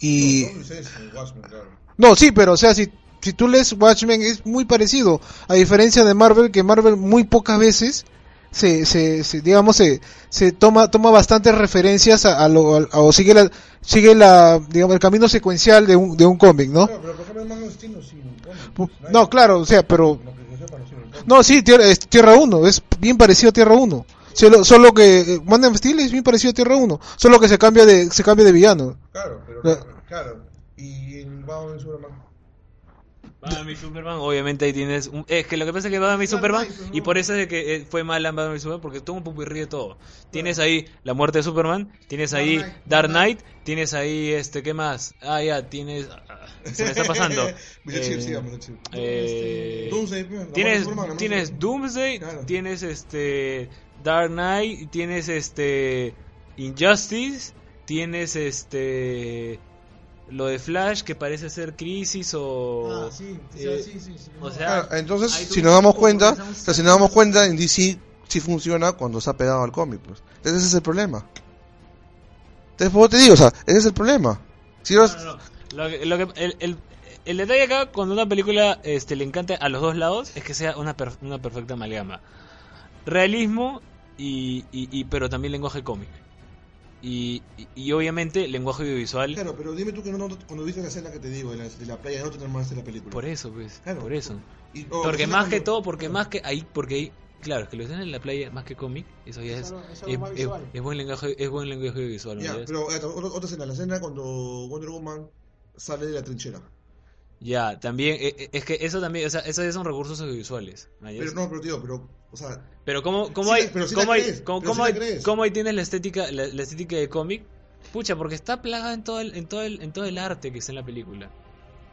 y no sí pero o sea si si tú lees Watchmen es muy parecido. A diferencia de Marvel que Marvel muy pocas veces se, se, se digamos se, se toma toma bastantes referencias a, a lo a- o sigue la sigue la digamos el camino secuencial de un de un cómic no pero por ejemplo, Man of Steel no sigue un Pu- no claro o sea pero no sí tierra, es Tierra 1 es bien parecido a Tierra 1 solo, solo que eh, Man of Steel es bien parecido a Tierra 1 solo que se cambia de se cambia de villano Claro, pero No. claro. Y en Batman Superman. Batman y Superman, obviamente ahí tienes. un- es que lo que pasa es que Batman y Superman, y por eso es de que eh, fue mal Batman y Superman, porque tuvo un pupirrí de todo. Tienes ahí la muerte de Superman, tienes ahí Dark Knight, tienes ahí este, ¿qué más? Ah, ya, tienes. ah, Se me está pasando. Eh, de tienes tienes Doomsday, Claro. tienes este Dark Knight, tienes este Injustice, tienes este lo de Flash que parece ser Crisis o Ah, sí, sí, sí, sí. o sea, Claro, entonces, si nos damos cuenta, o sea, si nos damos cuenta, en DC sí funciona cuando está pegado al cómic, pues. Ese es el problema. Entonces, por eso te digo, o sea, ese es el problema. Si No, los- no, no. Lo que- lo que- el, el- el detalle acá, cuando una película este, le encanta a los dos lados, es que sea una, per- una perfecta amalgama. Realismo, y, y, y- pero también lenguaje cómic. Y, y, y obviamente lenguaje audiovisual. Claro, pero dime tú que no, no- cuando viste la escena que te digo de la, de la playa, no te terminaste la película. Por eso, pues. Claro. Por eso. Y- o- porque más que todo, porque más que ahí, porque ahí Claro, es que lo escena en la playa más que cómic, eso ya es, es, es más es- visual. es buen lenguaje, es buen lenguaje visual. ¿no? Ya, ¿Ya? pero eh, otra, otra escena, la escena cuando Wonder Woman sale de la trinchera. Ya, también, eh, eh, es que eso también, o sea, esos ya son recursos audiovisuales. ¿no? Pero no, pero tío, pero, o sea, Pero cómo, cómo Sí, hay, pero sí cómo hay, crees, cómo, sí hay, cómo ahí tienes la estética, la, la estética de cómic, pucha, porque está plagada en todo el, en todo el, en todo el arte que está en la película.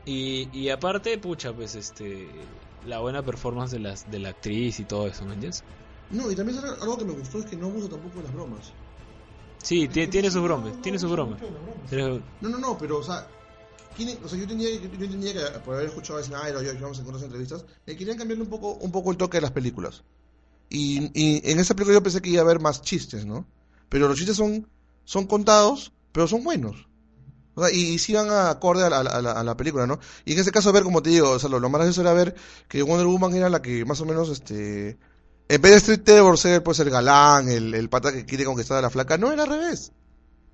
Y, y aparte, pucha, pues este, la buena performance de las, de la actriz y todo eso, ¿me entiendes? no, y también algo que me gustó es que no usa tampoco las bromas. Sí, tie- tiene sus bromas, tiene sus bromas. No, no, no, pero, o sea, ¿quién- o sea yo, tenía, yo entendía que por haber escuchado a ay, no, yo vamos a encontrar entrevistas, me querían cambiarle un poco, un poco el toque de las películas. Y, y en esa película yo pensé que iba a haber más chistes, ¿no? Pero los chistes son, son contados, pero son buenos. O sea, y, y sí van acorde a la, película, ¿no? Y en ese caso, ver, como te digo, o sea, lo, lo más gracioso era ver que Wonder Woman era la que más o menos, este... En vez de Street Trevor ser, pues, el galán, el, el pata que quiere conquistar a la flaca, no, era al revés.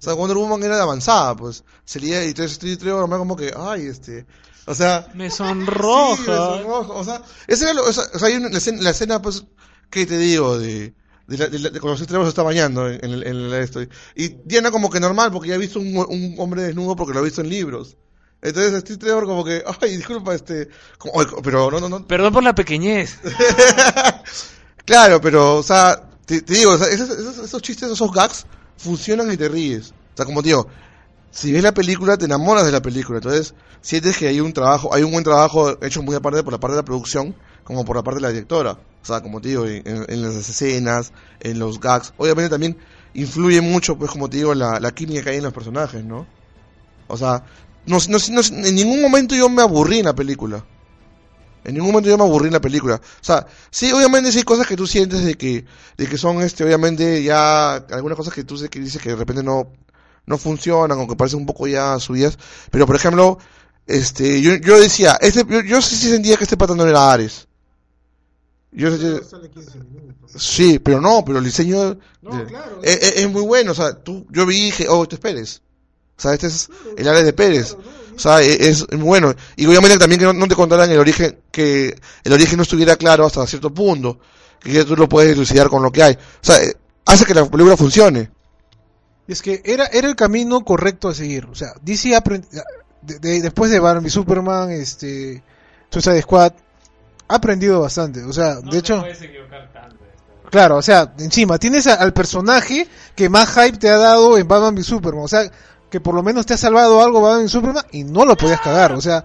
O sea, Wonder Woman era de avanzada, pues. Sería, y entonces me como que, ay, este... O sea... me sonroja. Sí, me sonroja, O sea, esa era lo- o sea, hay una, la, escena, la escena, pues, ¿qué te digo? De, de, la- de la- de cuando Street Trevor se está bañando en, en, el- en el esto. Y Diana como que normal, porque ya ha visto un, un hombre desnudo porque lo ha visto en libros. Entonces Street Trevor como que, ay, disculpa, este... como, "Ay, pero no, no, no, Perdón por la pequeñez. Claro, pero, o sea, te, te digo, o sea, esos, esos- esos chistes, esos gags, funcionan y te ríes. O sea, como digo, si ves la película, te enamoras de la película. Entonces, sientes que hay un trabajo, hay un buen trabajo hecho muy aparte por la parte de la producción, como por la parte de la directora. O sea, como te digo, en las escenas, en los gags. Obviamente también influye mucho, pues, como te digo, la, la química que hay en los personajes, ¿no? O sea, no, no, no- en ningún momento yo me aburrí en la película. En ningún momento yo me aburrí en la película. O sea, sí, obviamente sí hay cosas que tú sientes de que, de que son, este, obviamente ya, algunas cosas que tú sé que dices que de repente no, no funcionan o que parecen un poco ya subidas. Pero, por ejemplo, este, yo, yo decía, este, yo, yo sí, sí sentía que este pata no era Ares. Yo sentía- Sale 15 minutos. sí, pero no, pero el diseño No, de- claro. es, es- es muy bueno. O sea, tú, yo vi y dije, oh, este es Pérez. O sea, este es el Ares de Pérez. O sea, e- es, muy bueno. Y obviamente también que no, no te contaran el origen, que el origen no estuviera claro hasta cierto punto. Que ya tú lo puedes elucidar con lo que hay. O sea, eh, hace que la película funcione. Es que era, era el camino correcto a seguir. O sea, DC aprend- de- de- después de Barbie, Superman, este, Suicide Squad, ha aprendido bastante. O sea, de hecho, claro, o sea, encima tienes a- al personaje que más hype te ha dado en Batman v Superman. O sea, que por lo menos te ha salvado algo Batman v Superman y no lo podías cagar. O sea,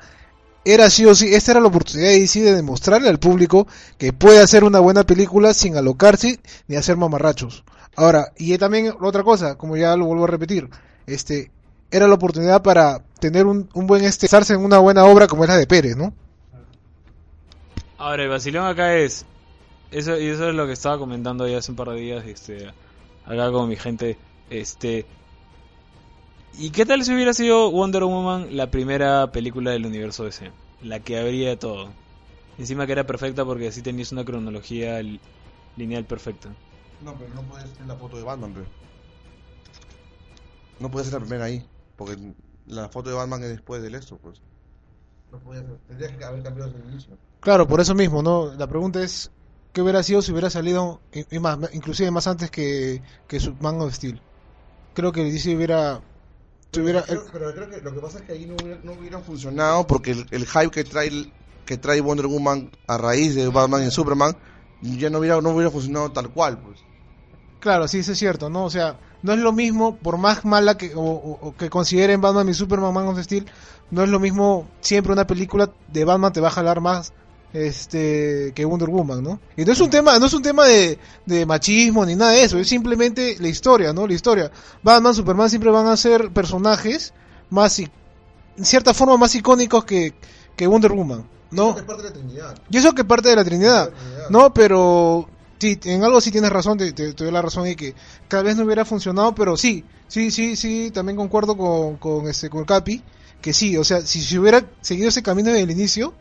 era sí o sí, esta era la oportunidad de DC de demostrarle al público que puede hacer una buena película sin alocarse ni hacer mamarrachos. Ahora, y también otra cosa, como ya lo vuelvo a repetir, este, era la oportunidad para tener un, un buen este, en una buena obra como es la de Pérez, ¿no? Ahora, el vacilón acá es. Eso, y eso es lo que estaba comentando ya hace un par de días, este, acá con mi gente. Este. ¿Y qué tal si hubiera sido Wonder Woman la primera película del universo DC? La que habría todo. Encima que era perfecta porque así tenías una cronología li- lineal perfecta. No, pero no puedes ser la foto de Batman, pero. No puede ser la primera ahí. Porque la foto de Batman es después del esto, pues. No podía ser. Tendría que haber cambiado desde el inicio. Claro, por eso mismo, ¿no? La pregunta es, ¿qué hubiera sido si hubiera salido, y- y más, inclusive más antes que, que su Man of Steel? Creo que DC hubiera... Pero, pero creo que lo que pasa es que ahí no hubiera, no hubiera funcionado porque el, el hype que trae que trae Wonder Woman a raíz de Batman y Superman ya no hubiera no hubiera funcionado tal cual pues Claro, sí, eso es cierto, ¿no? O sea, no es lo mismo, por más mala que, o que consideren Batman y Superman Man of Steel, no es lo mismo, siempre una película de Batman te va a jalar más este que Wonder Woman, ¿no? Y no es un tema, no es un tema de, de machismo ni nada de eso, es simplemente la historia, ¿no? La historia. Batman, Superman siempre van a ser personajes más, en cierta forma, más icónicos que, que Wonder Woman, ¿no? es parte de la Trinidad Y eso que parte de la Trinidad, ¿no? Pero sí, en algo sí tienes razón, te, te- te doy la razón y que tal vez no hubiera funcionado, pero sí, sí, sí, sí, también concuerdo con, con, este, con Capi, que sí, o sea, si se hubiera seguido ese camino desde el inicio,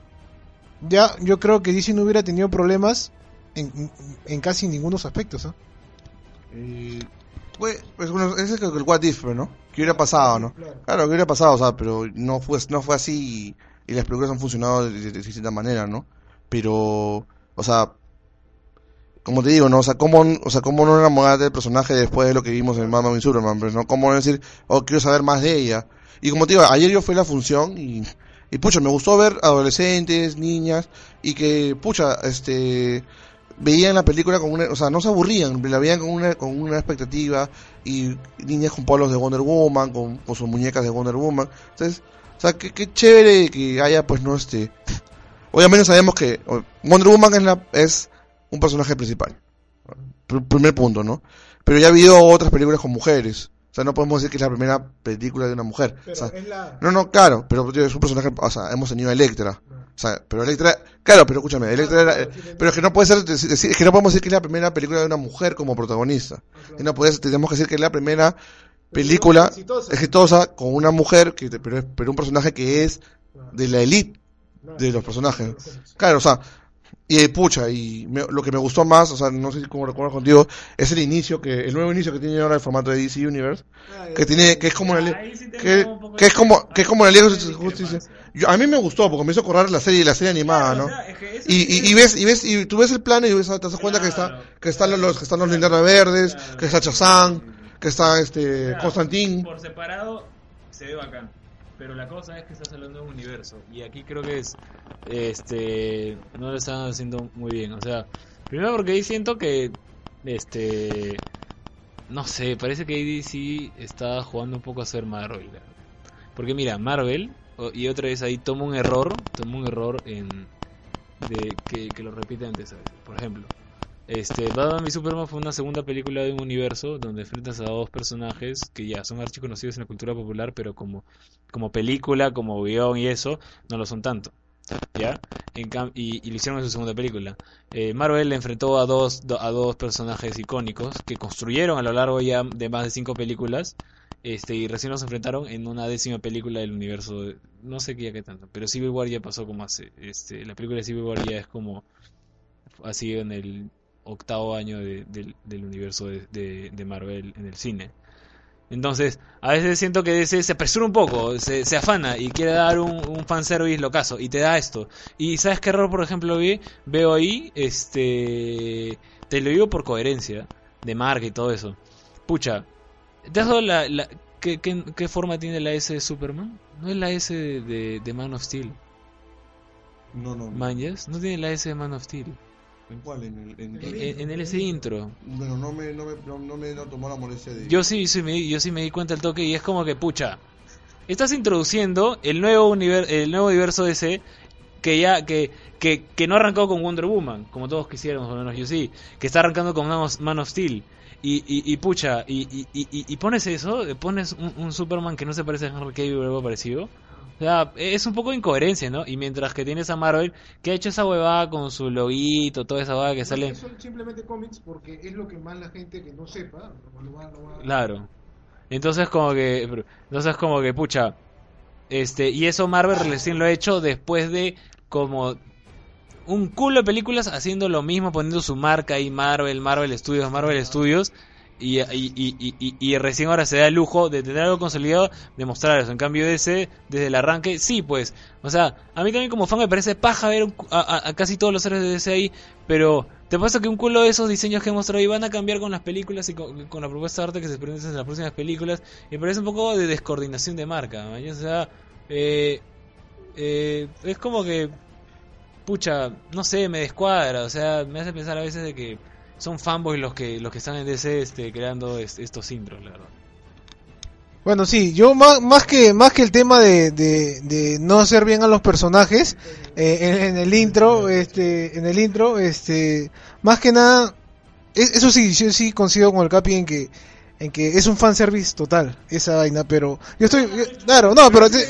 ya yo creo que DC no hubiera tenido problemas en, en- casi ningunos aspectos, ¿ah? Y, pues, pues bueno, ese es el what if, ¿no? ¿Qué hubiera pasado, no? Claro, ¿qué hubiera pasado? O sea, pero no fue, no fue así y, y las películas han funcionado de, de- de distinta manera, ¿no? Pero, o sea, como te digo, ¿no? O sea, cómo, o sea, cómo no enamorarte del personaje después de lo que vimos en Batman y Superman, pero no cómo no decir, oh, quiero saber más de ella. Y como te digo, ayer yo fui a la función y, y pucha, me gustó ver adolescentes, niñas, y que, pucha, este, veían la película con una, o sea, no se aburrían, la veían con una, con una expectativa, y niñas con polos de Wonder Woman, con, con sus muñecas de Wonder Woman. Entonces, o sea, qué, qué chévere que haya, pues, no, este, obviamente sabemos que Wonder Woman es la, es un personaje principal. Pr- primer punto, ¿no? Pero ya ha habido otras películas con mujeres. O sea, no podemos decir que es la primera película de una mujer. Pero O sea, es la- No, no, claro, pero tío, es un personaje, o sea, hemos tenido a Electra. O sea, pero Electra, claro, pero escúchame, Electra era, eh, pero es que no puede ser, decir- es que no podemos decir que es la primera película de una mujer como protagonista. Y no puede ser- tenemos que decir que es la primera película exitosa. exitosa con una mujer, que, pero, pero un personaje que es de la elite de los personajes. Claro, o sea, y eh, pucha, y me- lo que me gustó más, o sea, no sé si como recuerdo contigo, es el inicio, que el nuevo inicio que tiene ahora el formato de DC Universe, que tiene, que es como una li- que, que es como, que es como la Liga de Justicia. Yo, a mí me gustó, porque me hizo correr la serie, la serie animada, ¿no? Y, y, y ves, y ves, y tú ves el plano y ves, te das cuenta que está, que están los, que están los linternas verdes, que está Chazán, que está este, Constantín. Por separado se ve bacán. Pero la cosa es que estás hablando de un universo. Y aquí creo que es. Este. No lo están haciendo muy bien. O sea, primero porque ahí siento que. Este. No sé, parece que ADC está jugando un poco a ser Marvel. Porque mira, Marvel. Y otra vez ahí toma un error. Toma un error en. De, que, que lo repite antes. Por ejemplo. Este, Batman y Superman fue una segunda película de un universo donde enfrentas a dos personajes que ya son archiconocidos en la cultura popular, pero como, como película, como guion y eso, no lo son tanto. ¿Ya? En cam- y, y lo hicieron en su segunda película. Eh, Marvel enfrentó a dos, do- a dos personajes icónicos que construyeron a lo largo ya de más de cinco películas. Este, y recién los enfrentaron en una décima película del universo. de- no sé qué ya qué tanto, pero Civil War ya pasó como hace. Este, la película de Civil War ya es como. Ha sido en el octavo año de- del, del universo de, de- Marvel en el cine. Entonces, a veces siento que DC se apresura un poco, se, se afana y quiere dar un, un fanservice locazo y te da esto. Y ¿sabes qué error, por ejemplo, vi? Veo ahí, este... Te lo digo por coherencia de marca y todo eso. Pucha, ¿te has dado la... la ¿qué, qué, qué forma tiene la S de Superman? No es la S de, de, de Man of Steel. No, no. ¿Manjas? No tiene la S de Man of Steel. ¿En cuál? En el, en, En, en el ese intro. Bueno, no me, no me, no, no me no tomó la molestia de... Yo sí, sí me, yo sí me di cuenta del toque y es como que, pucha, estás introduciendo el nuevo, univer- el nuevo universo DC que ya, que, que, que no arrancó con Wonder Woman, como todos quisiéramos, o al menos yo sí, que está arrancando con Man of, Steel. Y, y, y pucha, y, y, y, y pones eso, pones un, un Superman que no se parece a Henry Cavill o algo parecido. O sea, es un poco de incoherencia, ¿no? Y mientras que tienes a Marvel, que ha hecho esa huevada con su loguito, toda esa huevada que sale... Son simplemente cómics porque es lo que más la gente que no sepa lo va, lo va- Claro. Entonces como que entonces como que pucha este y eso Marvel recién lo ha hecho después de como un culo de películas haciendo lo mismo poniendo su marca ahí Marvel, Marvel Studios, Marvel Studios y, y, y, y, y- y recién ahora se da el lujo de tener algo consolidado, de mostrar eso. En cambio DC, desde el arranque, sí pues, o sea, a mí también como fan me parece paja ver a, a- a casi todos los héroes de DC ahí, pero te pasa que un culo de esos diseños que he mostrado ahí van a cambiar con las películas y con, con la propuesta de arte que se presenta en las próximas películas. Y me parece un poco de descoordinación de marca. O sea, eh, eh, es como que, pucha, no sé, me descuadra. O sea, me hace pensar a veces de que son fanboys los que los que están en DC este, creando es- estos intros, la verdad. Bueno, sí, yo más, más que más que el tema de, de, de no hacer bien a los personajes eh, en, en el intro, este, en el intro, este, más que nada, es- eso sí, yo sí coincido con el Capi en que en que es un fanservice total esa vaina, pero yo estoy, yo- claro, no, pero, te-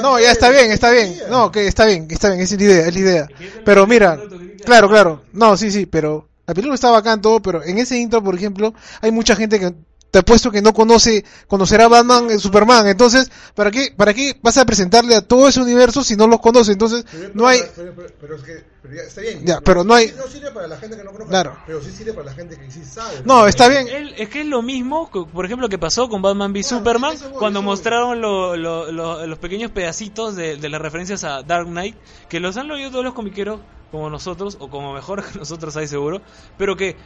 no, ya está bien, está bien, no, que está bien, está bien, es la idea, es la idea, pero mira, claro, claro, no, sí, sí, pero la película está bacán todo, pero en ese intro, por ejemplo, hay mucha gente que te apuesto que no conoce, conocerá a Batman, eh, Superman, entonces, ¿para qué, para qué vas a presentarle a todo ese universo si no los conoce? Entonces, no hay, Pero, pero- pero es que pero ya está bien. Ya, pero no hay- No sirve para la gente que no conozca. Claro. Pero sí sirve para la gente que sí sabe. No, está bien. El- es que es lo mismo, por ejemplo, que pasó con Batman v Superman, cuando mostraron lo- lo- lo- los pequeños pedacitos de, de las referencias a Dark Knight, que los han leído todos los comiqueros como nosotros, o como mejor que nosotros hay seguro, pero que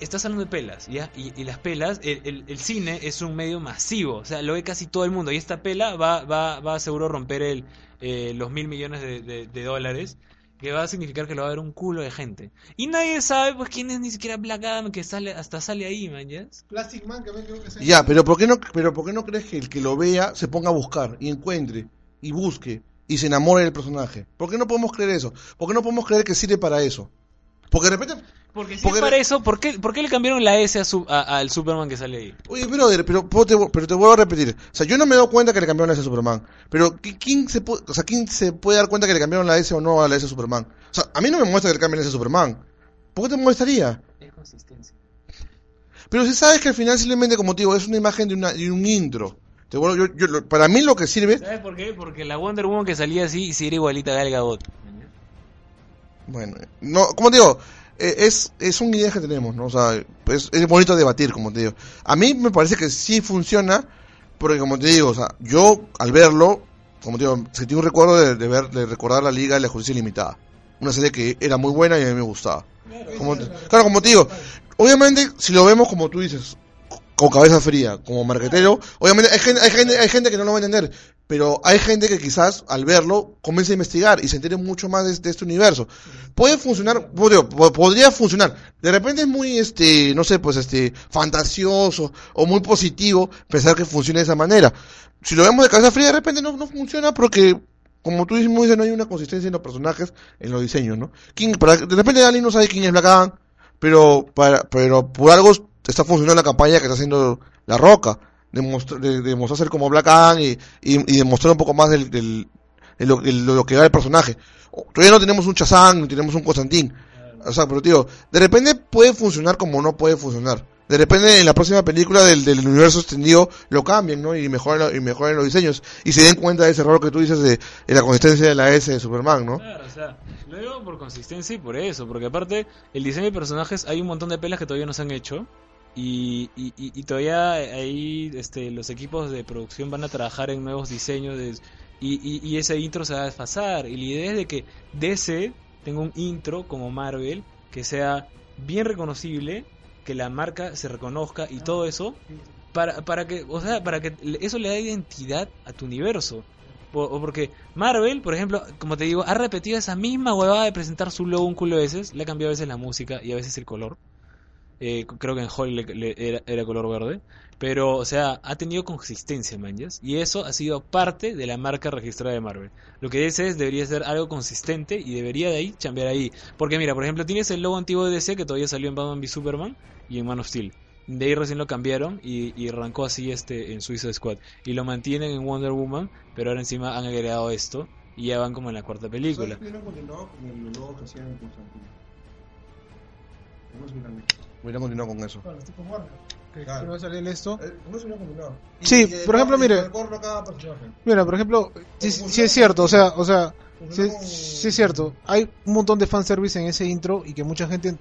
estás hablando de pelas, ¿ya? Y, y las pelas, el, el- el cine es un medio masivo, o sea, lo ve casi todo el mundo, y esta pela va, va, va a seguro romper el, eh, los mil millones de, de- de dólares, que va a significar que lo va a ver un culo de gente. Y nadie sabe, pues, quién es ni siquiera Black Adam, que sale, hasta sale ahí, man, ¿ya? Plastic Man también creo que Ya, pero ¿por qué no, pero ¿por qué no crees que el que lo vea se ponga a buscar y encuentre y busque y se enamore del personaje? ¿Por qué no podemos creer eso? ¿Por qué no podemos creer que sirve para eso? Porque de repente... Porque si Porque- es para eso, ¿por qué, ¿por qué le cambiaron la S a su- a- al Superman que sale ahí? Oye, brother, pero, pero te, pero te vuelvo a repetir. O sea, yo no me he dado cuenta que le cambiaron la S a Superman. Pero ¿qui- ¿quién se, puede, o sea, ¿quién se puede dar cuenta que le cambiaron la S o no a la S a Superman? O sea, a mí no me muestra que le cambien la S a Superman. ¿Por qué te molestaría? Es consistencia. Pero si sabes que al final simplemente, como te digo, es una imagen de, una, de un intro. Te vuelvo- yo- yo- lo- para mí lo que sirve... ¿Sabes por qué? Porque la Wonder Woman que salía así, sí era igualita a Gal Gadot. Bueno, no, como te digo, eh, es, es una idea que tenemos, ¿no? O sea, es, es bonito debatir, como te digo. A mí me parece que sí funciona, porque como te digo, o sea, yo al verlo, como te digo, sentí un recuerdo de, de ver, de recordar la Liga de la Justicia Ilimitada. Una serie que era muy buena y a mí me gustaba. Como te- claro, como te digo, obviamente, si lo vemos como tú dices, con cabeza fría, como marquetero, obviamente hay gente, hay gente, hay gente que no lo va a entender, pero hay gente que quizás al verlo comience a investigar y se entere mucho más de, de este universo. Puede funcionar, como digo, po- podría funcionar. De repente es muy, este, no sé, pues, este, fantasioso o muy positivo pensar que funcione de esa manera. Si lo vemos de cabeza fría, de repente no, no funciona porque, como tú mismo dices, no hay una consistencia en los personajes, en los diseños, ¿no? ¿Quién, para, de repente alguien no sabe quién es Black Adam, pero, para, pero por algo está funcionando la campaña que está haciendo La Roca, de, de, de ser como Black Adam y, y, y demostrar un poco más del, del- de lo, que va el personaje. Todavía no tenemos un Chazán, ni tenemos un Constantín. O sea, pero tío, de repente puede funcionar como no puede funcionar. De repente en la próxima película del, universo extendido lo cambien, ¿no? Y mejoren, y mejoren los diseños. Y se den cuenta de ese error que tú dices de, de la consistencia de la S de Superman, ¿no? Claro, o sea, lo digo por consistencia y por eso, porque aparte, el diseño de personajes, hay un montón de pelas que todavía no se han hecho. Y, y, todavía ahí este, los equipos de producción van a trabajar en nuevos diseños de- y, y- ese intro se va a desfasar. Y la idea es de que DC tenga un intro como Marvel que sea bien reconocible, que la marca se reconozca y todo eso para, para que, o sea, para que eso le da identidad a tu universo. O porque Marvel, por ejemplo, como te digo, ha repetido esa misma huevada de presentar su logo un culo de veces, le ha cambiado a veces la música y a veces el color. Eh, creo que en Hall le- le- era, era color verde. Pero, o sea, ha tenido consistencia, manjas. Y eso ha sido parte de la marca registrada de Marvel. Lo que dice es, debería ser algo consistente y debería de ahí chambear ahí. Porque mira, por ejemplo, tienes el logo antiguo de DC que todavía salió en Batman v Superman y en Man of Steel. De ahí recién lo cambiaron y, y arrancó así este en Suicide Squad. Y lo mantienen en Wonder Woman, pero ahora encima han agregado esto y ya van como en la cuarta película. Hubiera continuado con eso. Claro, tipo Warner. Que Claro. que va a salir esto. no se hubiera continuado. Sí, por ejemplo, mire. Mira, por ejemplo, sí, sí es cierto, o sea, o sea, sí, sí es cierto. Hay un montón de fanservice en ese intro y que mucha gente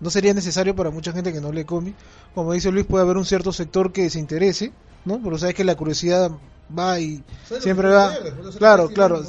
no sería necesario para mucha gente que no lee cómic. Como dice Luis, puede haber un cierto sector que se interese, ¿no? Pero sabes que la curiosidad va y ¿Sabes siempre va. Claro, claro,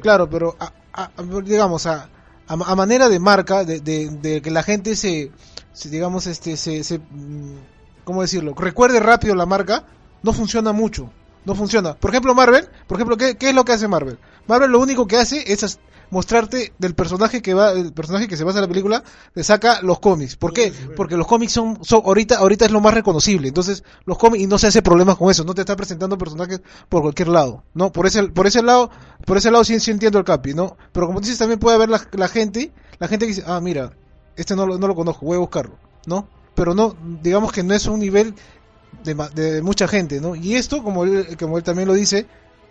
claro, pero a- digamos a, a, a manera de marca de, de- de que la gente se, se, digamos este se, se mm, cómo decirlo recuerde rápido la marca no funciona mucho no funciona. Por ejemplo Marvel por ejemplo qué, qué es lo que hace Marvel Marvel lo único que hace es mostrarte del personaje que va el personaje que se basa en la película le saca los cómics. ¿por qué? porque los cómics son, son ahorita ahorita es lo más reconocible. Entonces los cómics y no se hace problemas con eso no te está presentando personajes por cualquier lado no por ese por ese lado por ese lado sí, sí entiendo el capi no pero como dices también puede haber la, la gente la gente que dice ah mira este no lo, no lo conozco voy a buscarlo no pero no digamos que no es un nivel de, de mucha gente no y esto como él, como él también lo dice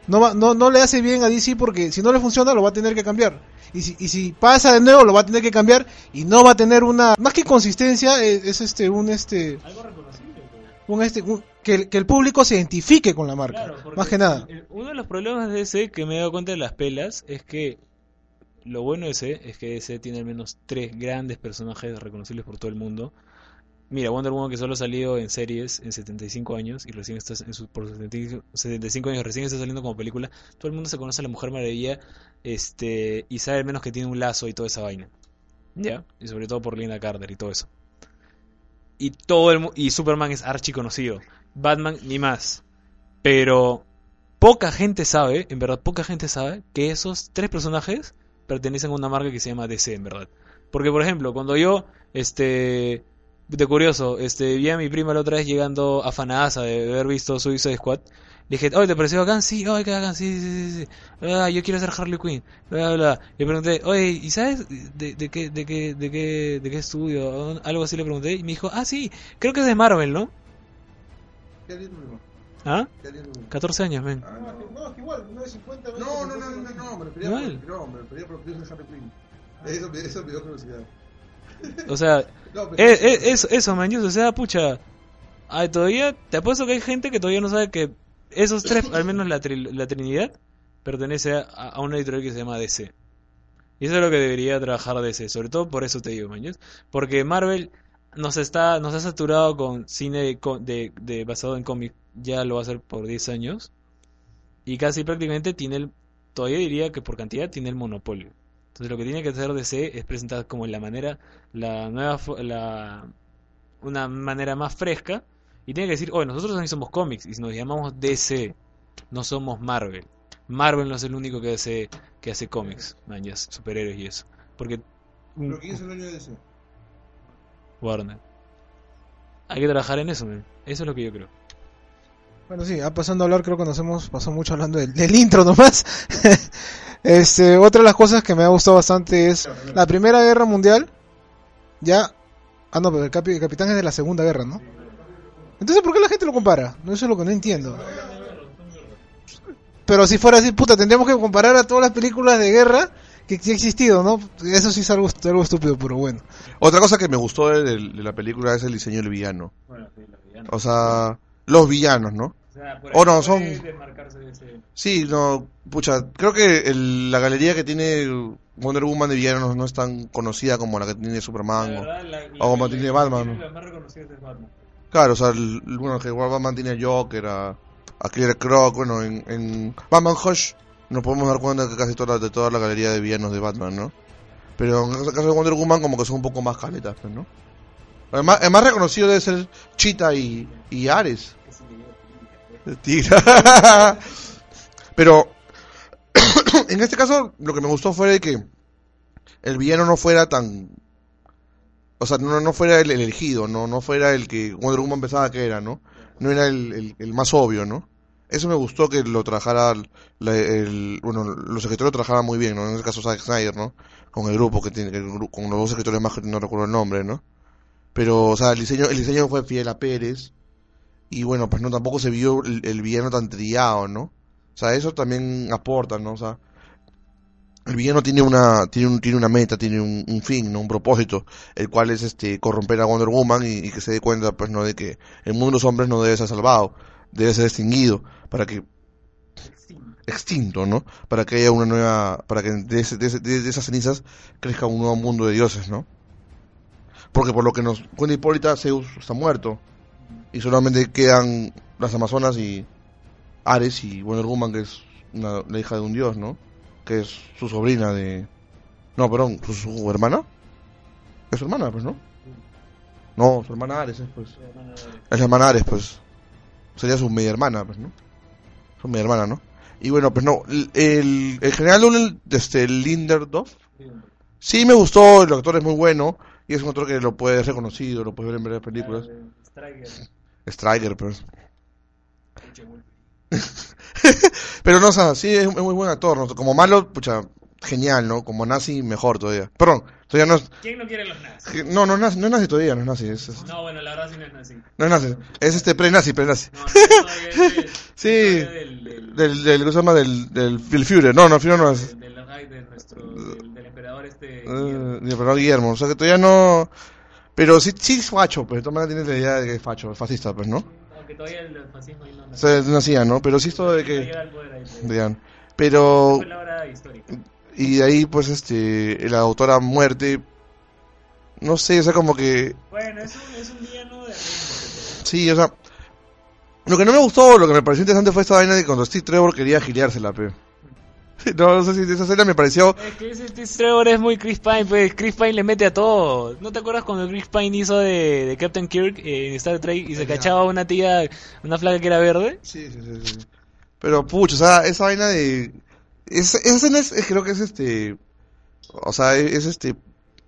no, va- no, no le hace bien a DC porque si no le funciona lo va a tener que cambiar. Y si, y si pasa de nuevo lo va a tener que cambiar y no va a tener una más que consistencia eh, es, este un este un este un- que, el- que el público se identifique con la marca Claro, más que nada. Uno de los problemas de ese que me he dado cuenta de las pelas es que lo bueno de ese es que ese tiene al menos tres grandes personajes reconocibles por todo el mundo. Mira, Wonder Woman que solo ha salido en series en 75 años y recién está en su, por 75 75 años recién está saliendo como película. Todo el mundo se conoce a la Mujer Maravilla este y sabe al menos que tiene un lazo y toda esa vaina. ¿Ya? Y sobre todo por Linda Carter y todo eso. Y todo el y Superman es archi conocido. Batman ni más. Pero poca gente sabe, en verdad poca gente sabe que esos tres personajes pertenecen a una marca que se llama DC, en verdad. Porque por ejemplo, cuando yo este de curioso, este vi a mi prima la otra vez llegando afanadaza de haber visto Suicide Squad. Le dije, oye, ¿te pareció bacán? Sí, oye, qué bacán, sí, sí, sí, sí. Ah, yo quiero ser Harley Quinn. Bla, bla, bla. Le pregunté, oye, ¿y sabes de, de qué, de qué, de qué, de qué estudio? Algo así le pregunté. Y me dijo, ah, sí, creo que es de Marvel, ¿no? ¿Qué? ¿Ah? ¿Qué harías tú? 14 años, ven. Ah, no. No, es que igual, no es 50 veces. No, no, no, no, no, no, me refería Igual. por, no, me refería por Dios de Harley Quinn. Eso, me- eso me dio curiosidad. O sea, No, pero- eh, eh, eso, eso, man, o sea, pucha. Ay, todavía, te apuesto que hay gente que todavía no sabe que esos tres, al menos la, tri- la Trinidad, pertenece a, a una editorial que se llama DC. Y eso es lo que debería trabajar DC, sobre todo por eso te digo, man, Porque Marvel nos está, nos ha saturado con cine de, co- de, de- basado en cómic, ya lo va a hacer por 10 años. Y casi prácticamente tiene el, todavía diría que por cantidad tiene el monopolio. Entonces lo que tiene que hacer DC es presentar como la manera, la nueva, la, una manera más fresca y tiene que decir, oye, nosotros también somos cómics y nos llamamos DC, no somos Marvel. Marvel no es el único que hace, que hace cómics, mañas, superhéroes y eso. Porque ¿Pero quién es el dueño de ese? Warner. Hay que trabajar en eso, man. Eso es lo que yo creo. Bueno, sí, ya pasando a hablar, creo que nos hemos pasado mucho hablando del, del intro nomás. este, otra de las cosas que me ha gustado bastante es la Primera Guerra Mundial. Ya. Ah, no, pero el, capi- el capitán es de la Segunda Guerra, ¿no? Entonces, ¿por qué la gente lo compara? No, eso es lo que no entiendo. Pero si fuera así, puta, tendríamos que comparar a todas las películas de guerra que sí ha existido, ¿no? Eso sí es algo, algo estúpido, pero bueno. Otra cosa que me gustó de, de- de la película es el diseño del villano. O sea, los villanos, ¿no? O no, son... Sí, no, pucha, creo que el- la galería que tiene Wonder Woman de villanos no es tan conocida como la que tiene Superman o, o como tiene Batman. ¿no? Claro, o sea, el, bueno, que igual Batman tiene a Joker, a, a Killer Croc, bueno, en, en Batman Hush nos podemos dar cuenta que casi toda, de toda la galería de villanos de Batman, ¿no? Pero en el caso de Wonder Woman como que son un poco más caletas, pues, el más reconocido debe ser Cheetah y, y Ares. Pero en este caso lo que me gustó fue que el villano no fuera tan o sea, no, no fuera el elegido, no no fuera el que Wonder Woman pensaba que era, ¿no? No era el, el- más obvio, ¿no? Eso me gustó que lo trabajara la- el, bueno, los escritores lo trabajaban muy bien, ¿no? En este caso Zack Snyder, ¿no? Con el grupo que tiene, con los dos escritores más que no recuerdo el nombre, ¿no? Pero, o sea, el diseño, el diseño fue fiel a Pérez. Y bueno, pues no, tampoco se vio el, el villano tan trillado, ¿no? O sea, eso también aporta, ¿no? O sea, el villano tiene una, tiene un, tiene una meta, tiene un, fin, ¿no? Un propósito, el cual es este, corromper a Wonder Woman y, que se dé cuenta, pues, ¿no? De que el mundo de los hombres no debe ser salvado, debe ser extinguido, para que, extinto, ¿no? Para que haya una nueva, para que de, de- de esas cenizas crezca un nuevo mundo de dioses, ¿no? Porque por lo que nos cuenta Hipólita, Zeus está muerto. Y solamente quedan las Amazonas y Ares y Wonder Woman, que es la hija de un dios, ¿no? Que es su sobrina de... No, perdón, ¿su, hermana? Es su hermana, pues, ¿no? No, su hermana Ares, es, pues. Es hermana Ares, pues. Sería su media hermana, pues, ¿no? Su media hermana, ¿no? Y bueno, pues no, el, el, general Lunel, este, Linderdorf, sí me gustó, el actor es muy bueno, y es un actor que lo puedes reconocido, lo puedes ver en varias películas. Striker, pues. Pero no, o sea, sí es, es muy buen actor, ¿no? Como malo, pucha, genial, ¿no? Como nazi, mejor todavía. Perdón, todavía no es... ¿Quién no quiere los nazis? No, no nazi, no es nazi todavía, no es nazi. Es, es- No, bueno, la verdad sí no es nazi. no es nazi, es este pre-nazi, pre-nazi. No, no, es Sí, del- del- del, del, ¿cómo se llama? Del, del, del Führer, no, no, Führer no es... del de nuestro, del, del emperador este. Eh, ni pero Guillermo, o sea que todavía no... Pero sí, sí es facho, pues de todas maneras tienes la idea de que es facho, es fascista, pues, ¿no? Aunque todavía el fascismo ahí no O sea, no hacía, ¿no? Pero sí esto de que... pues. Pero... Fue la hora histórica. Y de ahí, pues, este, la autora muerte, no sé, o sea, como que... Bueno, es un, es un villano de Sí, o sea, lo que no me gustó, lo que me pareció interesante fue esta vaina de cuando Steve Trevor quería gileársela, pe. No, no sé si esa escena me pareció... Es que ese Steve Trevor es muy Chris Pine, pues Chris Pine le mete a todo. ¿No te acuerdas cuando Chris Pine hizo de, de Captain Kirk en Star Trek y se cachaba a una tía, una flaca que era verde? Sí, sí, sí. sí. Pero, pucho, o sea, esa vaina de... Esa, esa escena es, es- creo que es este... O sea, es, es, este...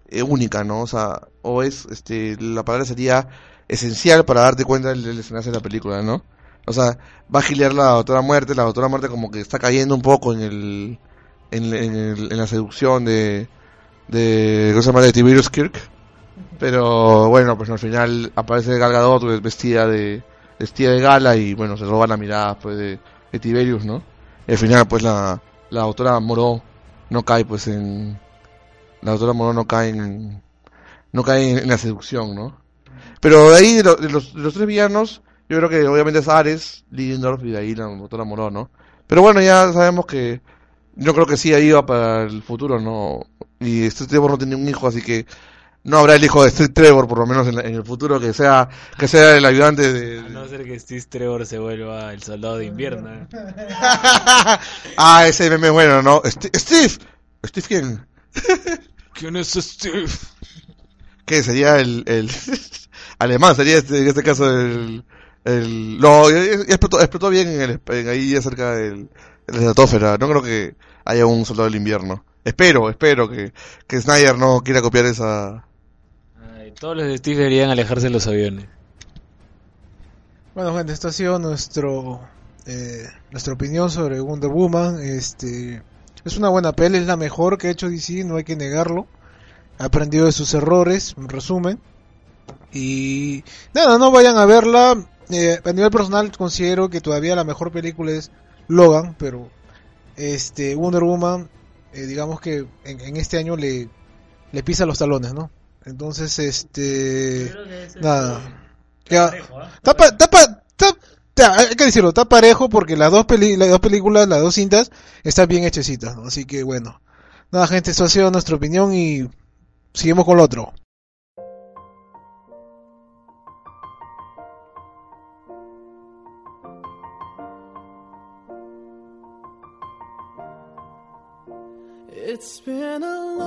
eh, única, ¿no? O sea, o es, este... La palabra sería esencial para darte cuenta del, del escenario de la película, ¿no? O sea, va a gilear la doctora muerte, la doctora muerte como que está cayendo un poco en el... En, en el- en la seducción de... De... ¿Cómo se llama? De Tiberius Kirk. Pero bueno, pues al final aparece Gal Gadot pues, vestida de vestida de gala y bueno, se roba la mirada pues de, de Tiberius, ¿no? Y al final pues la, la doctora Moró no cae pues en la doctora Moró no cae en no cae en, la seducción, ¿no? Pero de ahí de, lo- de los, de los tres villanos, yo creo que obviamente es Ares, Lidendorf y de ahí la doctora Moró, ¿no? Pero bueno, ya sabemos que yo creo que sí ahí va para el futuro, ¿no? Y este Trevor no tiene un hijo, así que no habrá el hijo de Steve Trevor, por lo menos en, la- en el futuro, que sea que sea el ayudante de... A no ser que Steve Trevor se vuelva el soldado de invierno. ¿eh? Ah, ese meme bueno, ¿no? Sti- Steve. ¿Steve quién? ¿Quién es Steve? ¿Qué sería el... el alemán, sería este, en este caso el... el no, explotó, explotó bien en el, en ahí cerca del, de la. No creo que haya un soldado del invierno. Espero, espero que, que Snyder no quiera copiar esa... Todos los de Steve deberían alejarse de los aviones. Bueno, gente, esto ha sido nuestro eh, nuestra opinión sobre Wonder Woman. Este es una buena peli, es la mejor que ha hecho DC, no hay que negarlo. Ha aprendido de sus errores, en resumen. Y nada, no vayan a verla. Eh, a nivel personal considero que todavía la mejor película es Logan, pero este Wonder Woman, eh, digamos que en, en este año le le pisa los talones, ¿no? Entonces, este nada. Ya, Está, pa- está pa- está- hay que decirlo, está parejo porque las dos, peli- las dos películas, las dos cintas, están bien hechecitas, ¿no? Así que bueno. Nada, gente, eso ha sido nuestra opinión y seguimos con lo otro. It's been a long day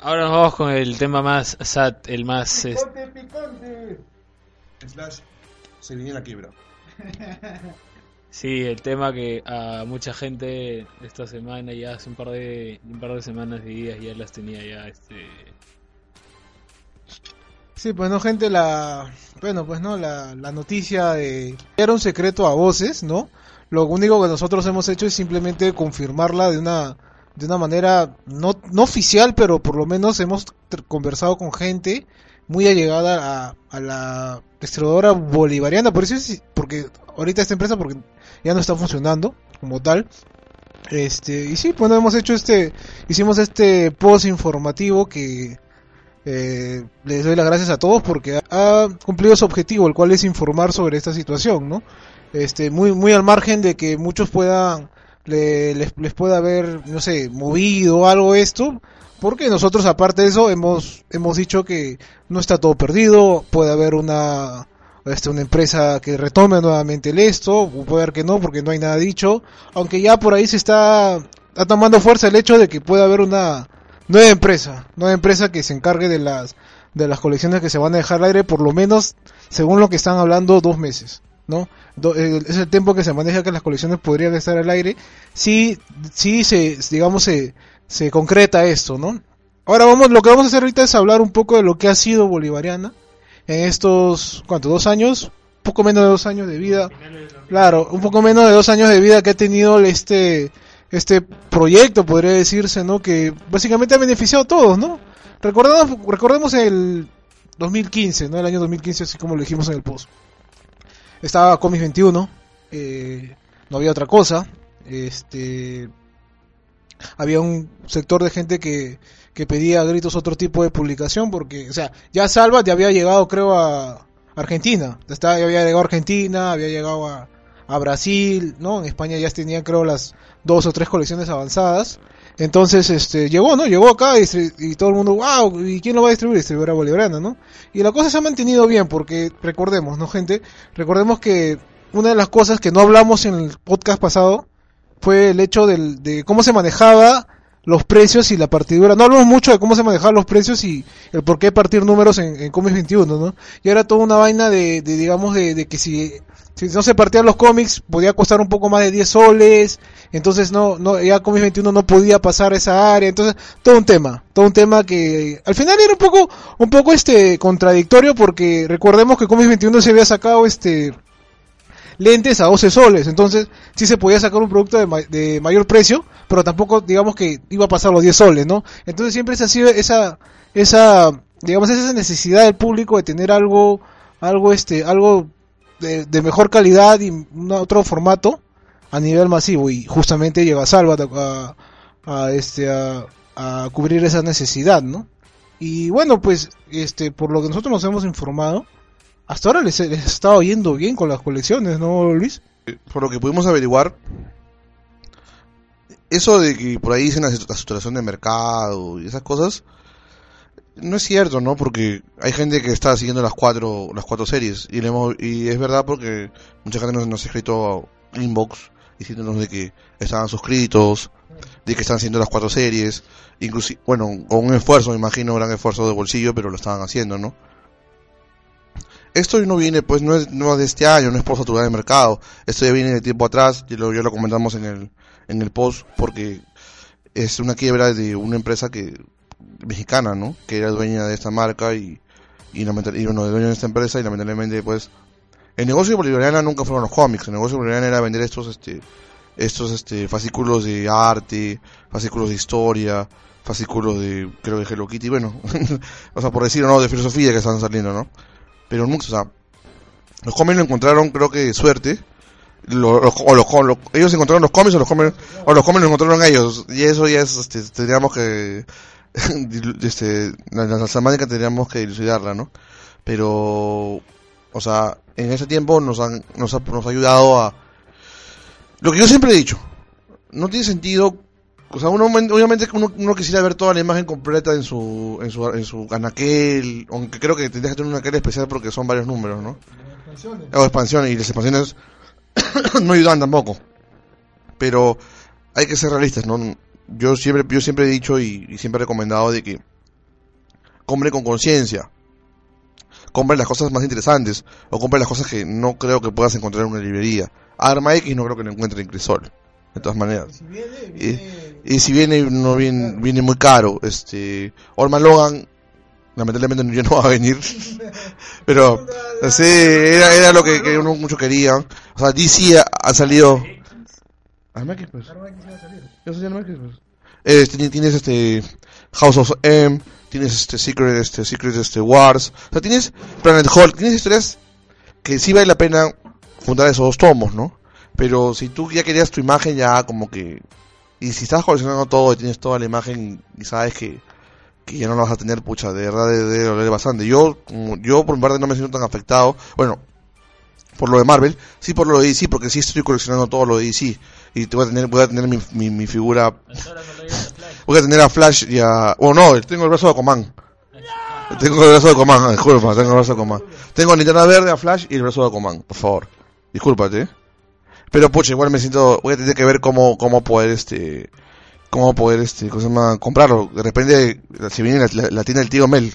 Ahora nos vamos con el tema más sad, el más... es- Picante, picante. Slash se viene la quiebra. Sí, el tema que a mucha gente esta semana, ya hace un par de, un par de semanas y días ya las tenía ya este... Sí, pues no, gente, la. Bueno, pues no, la, la noticia de. Era un secreto a voces, ¿no? Lo único que nosotros hemos hecho es simplemente confirmarla de una. De una manera no, no oficial, pero por lo menos hemos conversado con gente muy allegada a, la distribuidora bolivariana. Por eso es, porque ahorita esta empresa porque ya no está funcionando como tal. Este, y sí, bueno, hemos hecho este, hicimos este post informativo que eh, les doy las gracias a todos porque ha cumplido su objetivo, el cual es informar sobre esta situación, ¿no? Este, muy, muy al margen de que muchos puedan, le- les, les pueda haber, no sé, movido algo esto, porque nosotros aparte de eso hemos, hemos dicho que no está todo perdido, puede haber una, este, una empresa que retome nuevamente el esto, puede haber que no, porque no hay nada dicho, aunque ya por ahí se está, está tomando fuerza el hecho de que puede haber una nueva empresa, nueva empresa que se encargue de las, de las colecciones que se van a dejar al aire, por lo menos, según lo que están hablando, dos meses, ¿no? Do- eh, es el tiempo que se maneja que las colecciones podrían estar al aire, si, si se, digamos, se, se concreta esto, ¿no? Ahora vamos, lo que vamos a hacer ahorita es hablar un poco de lo que ha sido Bolivariana en estos, ¿cuánto? Dos años, poco menos de dos años de vida. Claro, un poco menos de dos años de vida que ha tenido este, este proyecto, podría decirse, ¿no? Que básicamente ha beneficiado a todos, ¿no? Recordemos, recordemos el, 2015, ¿no? El año 2015, así como lo dijimos en el post. Estaba Comics 21, eh, no había otra cosa. Este, había un sector de gente que, que pedía a gritos otro tipo de publicación porque, o sea, ya Salva ya había llegado, creo, a Argentina. Ya había llegado a Argentina, había llegado a, a Brasil, ¿no? En España ya tenían, creo, las dos o tres colecciones avanzadas. Entonces, este, llegó, ¿no? Llegó acá y, todo el mundo, wow, ¿y quién lo va a distribuir? Distribuidora Bolivariana, ¿no? Y la cosa se ha mantenido bien porque, recordemos, ¿no, gente? Recordemos que una de las cosas que no hablamos en el podcast pasado fue el hecho del, de cómo se manejaba los precios y la partidura. No hablamos mucho de cómo se manejaban los precios y el por qué partir números en, en Comics 21, ¿no? Y era toda una vaina de, de digamos, de, de que si, si no se partían los cómics podía costar un poco más de 10 soles, entonces no, no, ya Comics 21 no podía pasar esa área, entonces todo un tema, todo un tema que al final era un poco, un poco este contradictorio porque recordemos que Comics 21 se había sacado este lentes a 12 soles, entonces sí se podía sacar un producto de, ma- de mayor precio, pero tampoco digamos que iba a pasar los 10 soles, ¿no? Entonces siempre se ha sido esa, esa, digamos, esa necesidad del público de tener algo, algo este, algo de, de mejor calidad y un otro formato a nivel masivo y justamente llega Salva a, a, este, a, a cubrir esa necesidad, ¿no? Y bueno, pues, este, por lo que nosotros nos hemos informado, hasta ahora les, les estado yendo bien con las colecciones, ¿no, Luis? por lo que pudimos averiguar, eso de que por ahí dicen la saturación de mercado y esas cosas, no es cierto, ¿no? Porque hay gente que está siguiendo las cuatro, las cuatro series y, le hemos- y es verdad porque mucha gente nos, ha escrito inbox diciéndonos de que estaban suscritos, de que están haciendo las cuatro series, inclusive, bueno, con un esfuerzo, me imagino, gran esfuerzo de bolsillo, pero lo estaban haciendo, ¿no? Esto no viene, pues, no es, no es de este año, no es por saturar el mercado. Esto ya viene de tiempo atrás, ya lo, ya lo comentamos en el, en el post, porque es una quiebra de una empresa que mexicana, ¿no? Que era dueña de esta marca y, y, y bueno, dueño de esta empresa y lamentablemente, pues, el negocio de Bolivariana nunca fueron los cómics, el negocio de Bolivariana era vender estos, este, estos, este, fascículos de arte, fascículos de historia, fascículos de, creo que Hello Kitty, bueno, o sea, por decirlo, ¿no? De filosofía que están saliendo, ¿no? Pero o sea, los cómics lo encontraron, creo que de suerte. Lo- lo- o los, lo- ellos encontraron los cómics o los cómics, o los cómics los encontraron ellos. Y eso ya es, este, tendríamos que, este, la, la semántica tendríamos que dilucidarla, ¿no? Pero, o sea, en ese tiempo nos han, nos ha, nos ha ayudado a, lo que yo siempre he dicho, no tiene sentido, o sea, uno, obviamente uno, uno quisiera ver toda la imagen completa en su, en su, en su anaquel, aunque creo que tendría que tener un anaquel especial porque son varios números, ¿no? O expansiones, y las expansiones no ayudan tampoco. Pero hay que ser realistas, ¿no? Yo siempre, yo siempre he dicho y, y siempre he recomendado de que compre con conciencia. Compre las cosas más interesantes. O compre las cosas que no creo que puedas encontrar en una librería. Arma X no creo que lo encuentre en Crisol. De todas maneras. Y, y si viene, no viene, viene muy caro. Este, Orman Logan, lamentablemente ya no va a venir. Pero, sí, era, era lo que, que uno mucho quería. O sea, DC ha, ha salido. Arma X, pues. Eso Arma X, pues. Eh, tienes, este House of M, tienes este Secret, este Secret este Wars, o sea, tienes Planet Hulk, tienes historias que sí vale la pena juntar esos dos tomos, ¿no? Pero si tú ya querías tu imagen ya como que y si estás coleccionando todo y tienes toda la imagen y sabes que, que ya no la vas a tener, pucha, de verdad debe, debe doler bastante. Yo, como- yo por mi parte no me siento tan afectado, bueno, por lo de Marvel, sí por lo de DC, porque sí estoy coleccionando todo lo de DC. Y voy a tener, voy a tener mi, mi, mi figura. Voy a tener a Flash y a. Oh no, tengo el brazo de Aquaman. Tengo el brazo de Aquaman, disculpa, tengo el brazo de Aquaman. Tengo a linterna verde, a Flash y el brazo de Aquaman, por favor. Discúlpate. Pero pucha, igual me siento. Voy a tener que ver cómo, cómo poder este. Cómo poder este. ¿Cómo se llama? Comprarlo. De repente, si viene la, la, la tienda del tío Mel.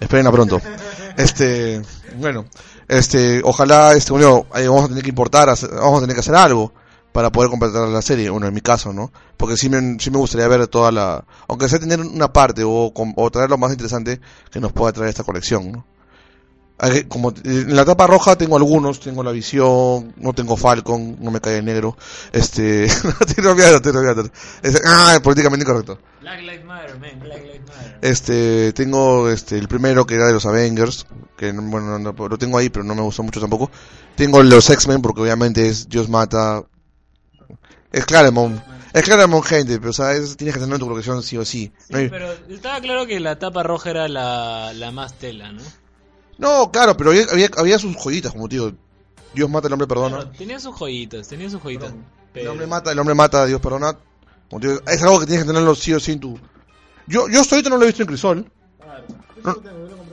Esperen a pronto. Este. Bueno. Este. Ojalá, este. Bueno, vamos a tener que importar. vamos a tener que hacer algo. Para poder completar la serie. Bueno, en mi caso, ¿no? Porque sí me, sí me gustaría ver toda la. Aunque sea tener una parte o, o traer lo más interesante que nos pueda traer esta colección, ¿no? Como en la tapa roja tengo algunos, tengo la visión, no tengo Falcon, no me cae negro, este, no te. Este, ah, políticamente incorrecto. Black Lives Matter, man. Black Lives Matter. Este, tengo este el primero que era de los Avengers, que no- bueno, no- lo tengo ahí, pero no me gustó mucho tampoco. Tengo los X-Men porque obviamente es Dios mata. Es Claremont. Es Claremont, gente, pero o sea, es- tienes que tener en tu colección sí o sí. No, hay- Pero estaba claro que la tapa roja era la, la más tela, ¿no? no, claro, pero había, había, había sus joyitas, como tío. Dios mata, el hombre perdona. Claro, tenía sus joyitas, tenía sus joyitas. El Pero... hombre mata, el hombre mata, Dios perdona. Como digo, es algo que tienes que tenerlo sí o sí en tu. Yo, yo hasta ahorita no lo he visto en Crisol. No,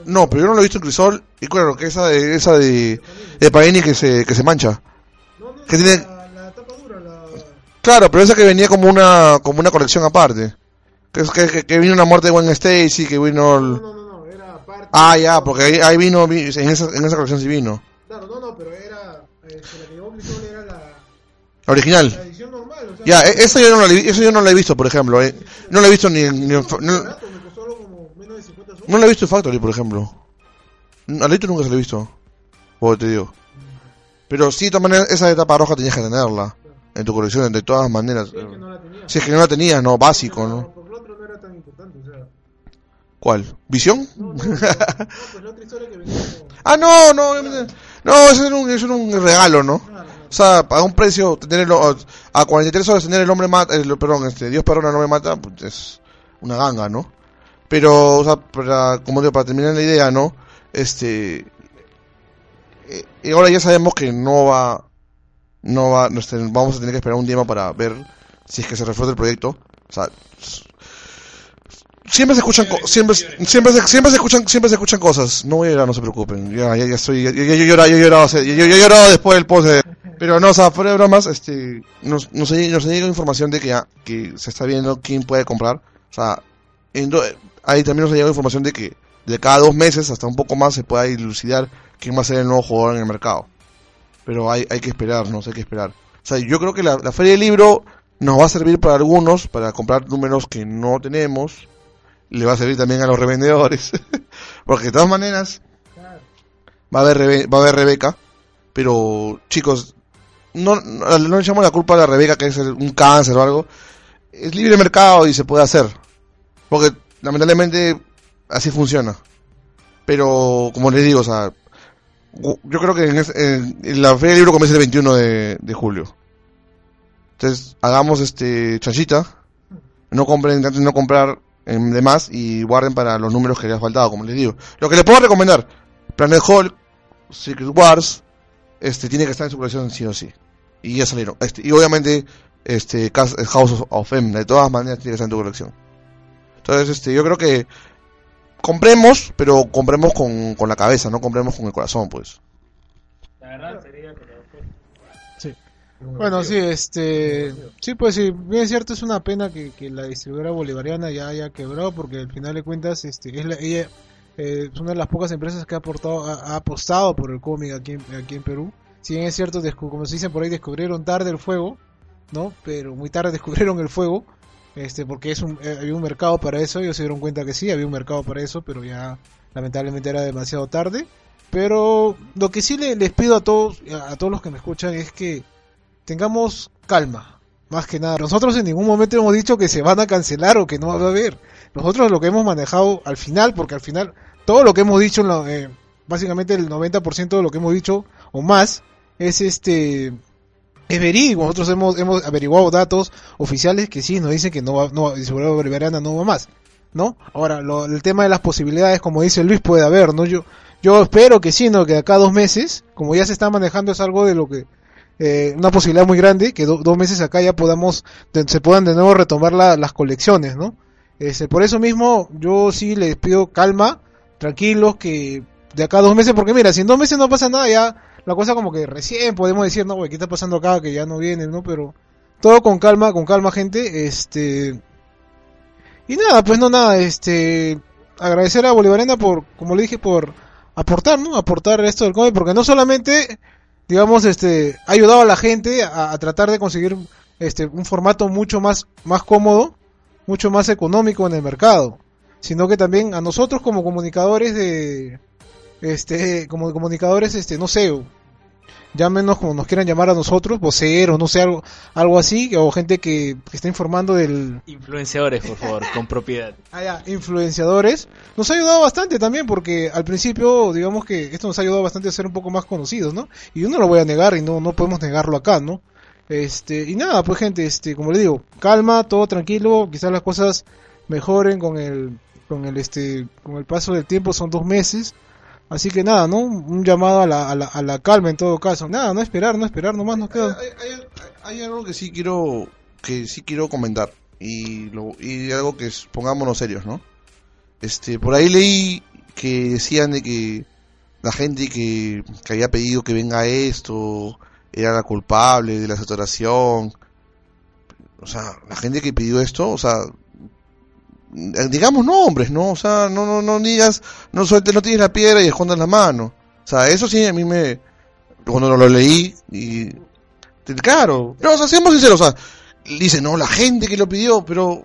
no, pero yo no lo he visto en Crisol. Y claro, que esa de, esa de, de Panini que se, que se mancha. Que tiene, claro, pero esa que venía como una, como una colección aparte. Que, es que, que, vino una muerte de Gwen Stacy, que vino el... Ah, ya, porque ahí, ahí vino, vi- en esa, en esa colección sí vino. Claro, no, no, pero era. este, la que llevó era la. La original. La edición normal, o sea, Ya, e- eso yo no la, he- eso yo no la he visto, por ejemplo. eh. No la he visto ni en... ni en no, no la he visto en Factory, por ejemplo. A Leito nunca se la he visto. O te digo. Pero sí, de todas maneras, esa de tapa roja tenías que tenerla. En tu colección, de todas maneras. Si es que no la tenías, no, básico, ¿no? Por lo otro no era tan importante, o sea. ¿Cuál? ¿Visión? pues la otra historia que venía con. Ah, no, no, no, eso era un, eso era un regalo, ¿no? O sea, a un precio, tener el- a 43 horas tener el hombre mata, el- perdón, este, Dios perdona, no me mata, pues es una ganga, ¿no? Pero, o sea, para, como digo, para terminar la idea, ¿no? Este, eh, y ahora ya sabemos que no va, no va, no, este, vamos a tener que esperar un tiempo para ver si es que se refuerza el proyecto. O sea, siempre se escuchan siempre siempre se, siempre se escuchan siempre se escuchan cosas. No voy a llorar no se preocupen. Ya ya, ya estoy ya, ya- yo he llorado yo yo, después del post de- pero no o sea fuera de bromas este nos nos llegado información de que ya que se está viendo quién puede comprar. O sea en ahí también nos ha llegado información de que de cada dos meses hasta un poco más se pueda dilucidar quién va a ser el nuevo jugador en el mercado pero hay hay que esperar no hay que esperar o sea yo creo que la, feria del libro nos va a servir para algunos para comprar números que no tenemos le va a servir también a los revendedores. Porque de todas maneras va a haber va a haber Rebeca, pero chicos, no, no, le echamos la culpa a la Rebeca que es un cáncer o algo. Es libre mercado y se puede hacer. Porque lamentablemente así funciona. Pero como les digo, o sea, yo creo que en, es- en- la Feria del Libro comienza el 21 de, de julio. Entonces, hagamos este chanchita. No compren, intenten no comprar en de más y guarden para los números que les ha faltado, como les digo. Lo que les puedo recomendar, Planet Hulk, Secret Wars, este tiene que estar en su colección sí o sí. Y ya salieron. Este, y obviamente, este House of M, de todas maneras tiene que estar en tu colección. Entonces, este, yo creo que compremos, pero compremos con, con la cabeza, no compremos con el corazón, pues. La verdad sería, pero... Sí. Bueno, sí, este, sí, pues sí, bien es cierto, es una pena que, que la distribuidora bolivariana ya haya quebrado, porque al final de cuentas, este, es la- ella eh, es una de las pocas empresas que ha, aportado, ha, ha apostado por el cómic aquí en, aquí en Perú. Si bien es cierto, como se dicen por ahí, descubrieron tarde el fuego, ¿no? Pero muy tarde descubrieron el fuego, este, porque es un, eh, había un mercado para eso, ellos se dieron cuenta que sí, había un mercado para eso, pero ya lamentablemente era demasiado tarde. Pero lo que sí le- les pido a todos, a, todos los que me escuchan es que tengamos calma, más que nada. Nosotros en ningún momento hemos dicho que se van a cancelar o que no va a haber. Nosotros lo que hemos manejado al final, porque al final todo lo que hemos dicho, eh, básicamente el 90% de lo que hemos dicho o más, es este es verídico. Nosotros hemos, hemos averiguado datos oficiales que sí nos dicen que no va, no, distribuidora bolivariana no va más. ¿No? Ahora, lo- el tema de las posibilidades, como dice Luis, puede haber, ¿no? Yo, yo espero que sí, ¿no? Que acá dos meses, como ya se está manejando, es algo de lo que, eh, una posibilidad muy grande, que do- dos meses acá ya podamos, se puedan de nuevo retomar la- las colecciones, ¿no? Este, por eso mismo, yo sí les pido calma, tranquilos, que de acá dos meses, porque mira, si en dos meses no pasa nada, ya la cosa como que recién podemos decir, no, güey, ¿qué está pasando acá? Que ya no vienen, ¿no? Pero todo con calma, con calma, gente, este... Y nada, pues no nada, este... Agradecer a Bolivariana por, como le dije, por aportar, ¿no? Aportar esto del cómic, porque no solamente, digamos, este, ha ayudado a la gente a, a tratar de conseguir, este, un formato mucho más, más cómodo, mucho más económico en el mercado, sino que también a nosotros como comunicadores de, este, como comunicadores, este, no sé, llámenos como nos quieran llamar a nosotros, voceros, no sé, algo, algo así, o gente que, que está informando del, Influenciadores, por favor, con propiedad. ah, ya, influenciadores, nos ha ayudado bastante también, porque al principio, digamos que esto nos ha ayudado bastante a ser un poco más conocidos, ¿no? Y yo no lo voy a negar y no, no podemos negarlo acá, ¿no? Este, y nada, pues gente, este, como le digo, calma, todo tranquilo, quizás las cosas mejoren con el, con el, este, con el paso del tiempo, son dos meses, así que nada, ¿no? Un llamado a la, a la, a la calma en todo caso, nada, no esperar, no esperar, nomás nos queda. Hay algo que sí quiero que sí quiero comentar y lo, y algo que es, pongámonos serios, ¿no? Este, por ahí leí que decían de que la gente que, que había pedido que venga esto era la culpable de la saturación. O sea, la gente que pidió esto, o sea, digamos nombres, ¿no? O sea, no, no, no digas, no sueltes, no tires la piedra y escondas la mano. O sea, eso sí a mí me, cuando lo leí y, claro, no, o sea, seamos sinceros, o sea, dice, no, la gente que lo pidió, pero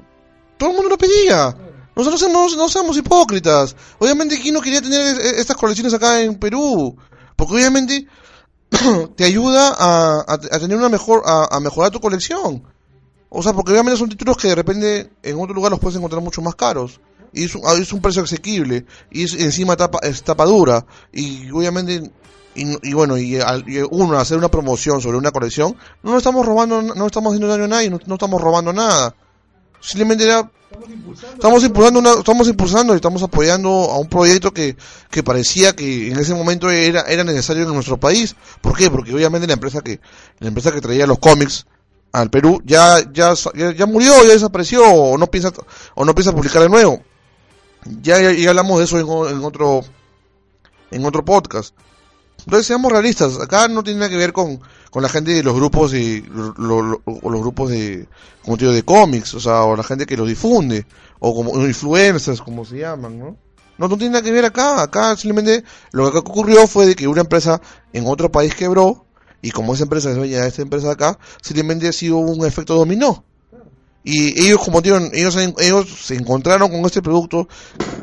todo el mundo lo pedía. Nosotros no somos hipócritas. Obviamente, ¿quién no quería tener es- estas colecciones acá en Perú? Porque obviamente te ayuda a, a- tener una mejor, a mejorar tu colección. O sea, porque obviamente son títulos que de repente en otro lugar los puedes encontrar mucho más caros. Y es un, ah, es un precio asequible. Y es, encima tapa, es tapa dura. Y obviamente, y, y bueno, y, y uno hacer una promoción sobre una colección, no nos estamos robando, no estamos haciendo daño a nadie, no, no estamos robando nada. Simplemente era estamos impulsando una, estamos impulsando y estamos apoyando a un proyecto que, que parecía que en ese momento era, era necesario en nuestro país. ¿Por qué? Porque obviamente la empresa que, la empresa que traía los cómics al Perú ya, ya, ya, murió, ya desapareció, o no piensa, o no piensa publicar de nuevo. Ya, ya, hablamos de eso en, otro, en otro podcast. Entonces seamos realistas, acá no tiene nada que ver con, con la gente de los grupos y lo- los grupos de, como te digo, de cómics, o sea, o la gente que los difunde, o como influencers, como se llaman, ¿no? No, no tiene nada que ver acá, acá simplemente lo que ocurrió fue de que una empresa en otro país quebró, y como esa empresa es dueña de esta empresa de acá, simplemente ha sido un efecto dominó. Y ellos, como digo, ellos, ellos se encontraron con este producto,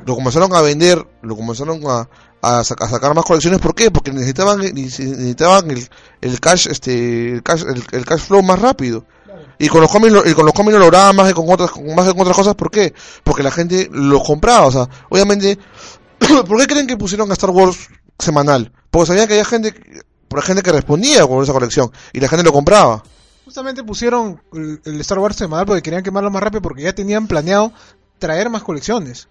lo comenzaron a vender, lo comenzaron a, a, sac- a sacar más colecciones. ¿Por qué? Porque necesitaban, necesitaban el, el cash, este, el cash, el, el cash flow más rápido. Y con los cómics, lo- y con los cómics lo lograban más que con otras, más que con otras cosas. ¿Por qué? Porque la gente lo compraba. O sea, obviamente, ¿por qué creen que pusieron a Star Wars semanal? Porque sabían que había gente, por gente que respondía con esa colección y la gente lo compraba. Justamente pusieron el, Star Wars semanal porque querían quemarlo más rápido porque ya tenían planeado traer más colecciones.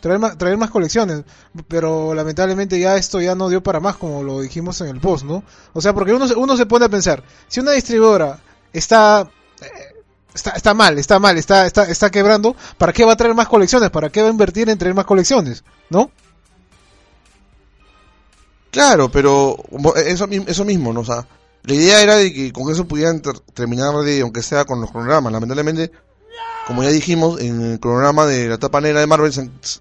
Traer más, traer más colecciones. Pero lamentablemente ya esto ya no dio para más como lo dijimos en el post, ¿no? O sea, porque uno, uno se pone a pensar, si una distribuidora está... eh, Está, está mal, está mal, está, está, está quebrando. ¿Para qué va a traer más colecciones? ¿Para qué va a invertir en traer más colecciones? ¿No? Claro, pero como eso, eso mismo, ¿no? O sea, la idea era de que con eso pudieran ter- terminar de, aunque sea con los cronogramas. Lamentablemente, como ya dijimos, en el cronograma de la etapa negra de Marvel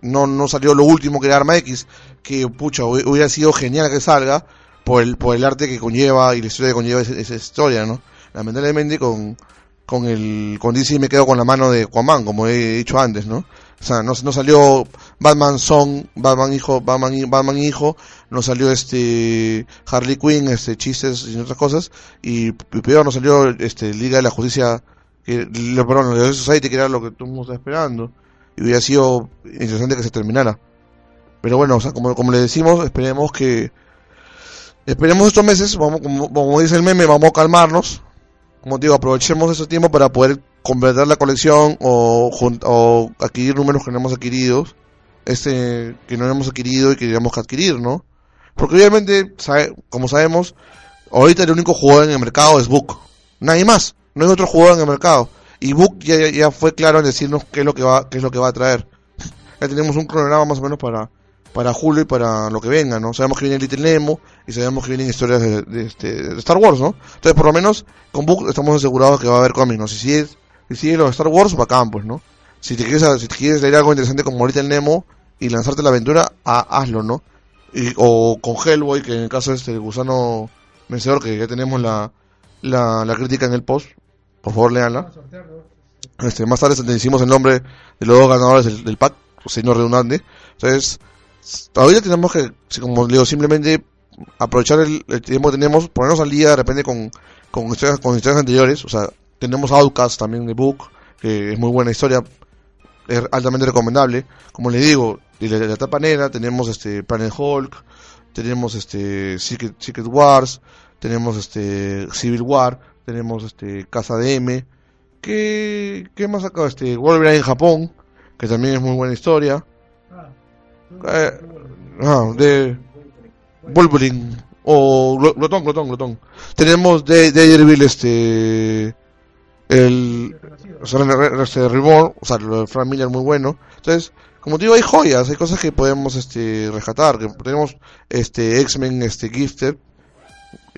no, no salió lo último que era Arma X, que pucha, hu- hubiera sido genial que salga por el, por el arte que conlleva y la historia que conlleva esa, esa historia, ¿no? Lamentablemente con, con el, con DC me quedo con la mano de Aquaman, como he dicho antes, ¿no? O sea, no, no salió Batman Son, Batman hijo, Batman, Batman hijo, no salió este Harley Quinn, este chistes y otras cosas, y, y peor no salió este Liga de la Justicia, que, perdón, la Society, que era lo que todo el mundo esperando, y hubiera sido interesante que se terminara. Pero bueno, o sea, como, como le decimos, esperemos que, esperemos estos meses, vamos, como, como dice el meme, vamos a calmarnos, como digo, aprovechemos ese tiempo para poder completar la colección o, o adquirir números que no hemos adquirido, este, que no hemos adquirido y que queríamos que adquirir, ¿no? Porque obviamente, sabe- como sabemos, ahorita el único jugador en el mercado es Book. Nadie más. No hay otro jugador en el mercado. Y Book ya, fue claro en decirnos qué es lo que va, qué es lo que va a traer. Ya tenemos un cronograma más o menos para, para julio y para lo que venga, ¿no? Sabemos que viene Little Nemo y sabemos que vienen historias de, de este, de Star Wars, ¿no? Entonces, por lo menos, con Book estamos asegurados que va a haber cómics, ¿no? Si sigues, si sigues los Star Wars, bacán, pues, ¿no? Si te quieres, si te quieres leer algo interesante como Little Nemo y lanzarte la aventura, ha- hazlo, ¿no? Y, o con Hellboy, que en el caso de este el gusano vencedor, que ya tenemos la, la, la crítica en el post, por favor, leanla. Este, más tarde te decimos el nombre de los dos ganadores del, del pack, siendo redundante. Entonces, ahorita tenemos que, como digo, simplemente aprovechar el, el tiempo que tenemos, ponernos al día de repente con, con, historias, con historias anteriores. O sea, tenemos Outcast también de Book, que es muy buena historia, es altamente recomendable. Como les digo, de la, de la etapa negra tenemos este Planet Hulk, tenemos este Secret, Secret Wars, tenemos este Civil War, tenemos este Casa de M. ¿Qué, qué más acá? Este Wolverine en Japón, que también es muy buena historia. Eh, ah, de Wolverine o Glo- Glotón, Glotón, Glotón. Tenemos de Daredevil este el este, Reborn, o sea, lo de Frank Miller muy bueno. Entonces, como te digo, hay joyas, hay cosas que podemos este rescatar, tenemos este X-Men este Gifted,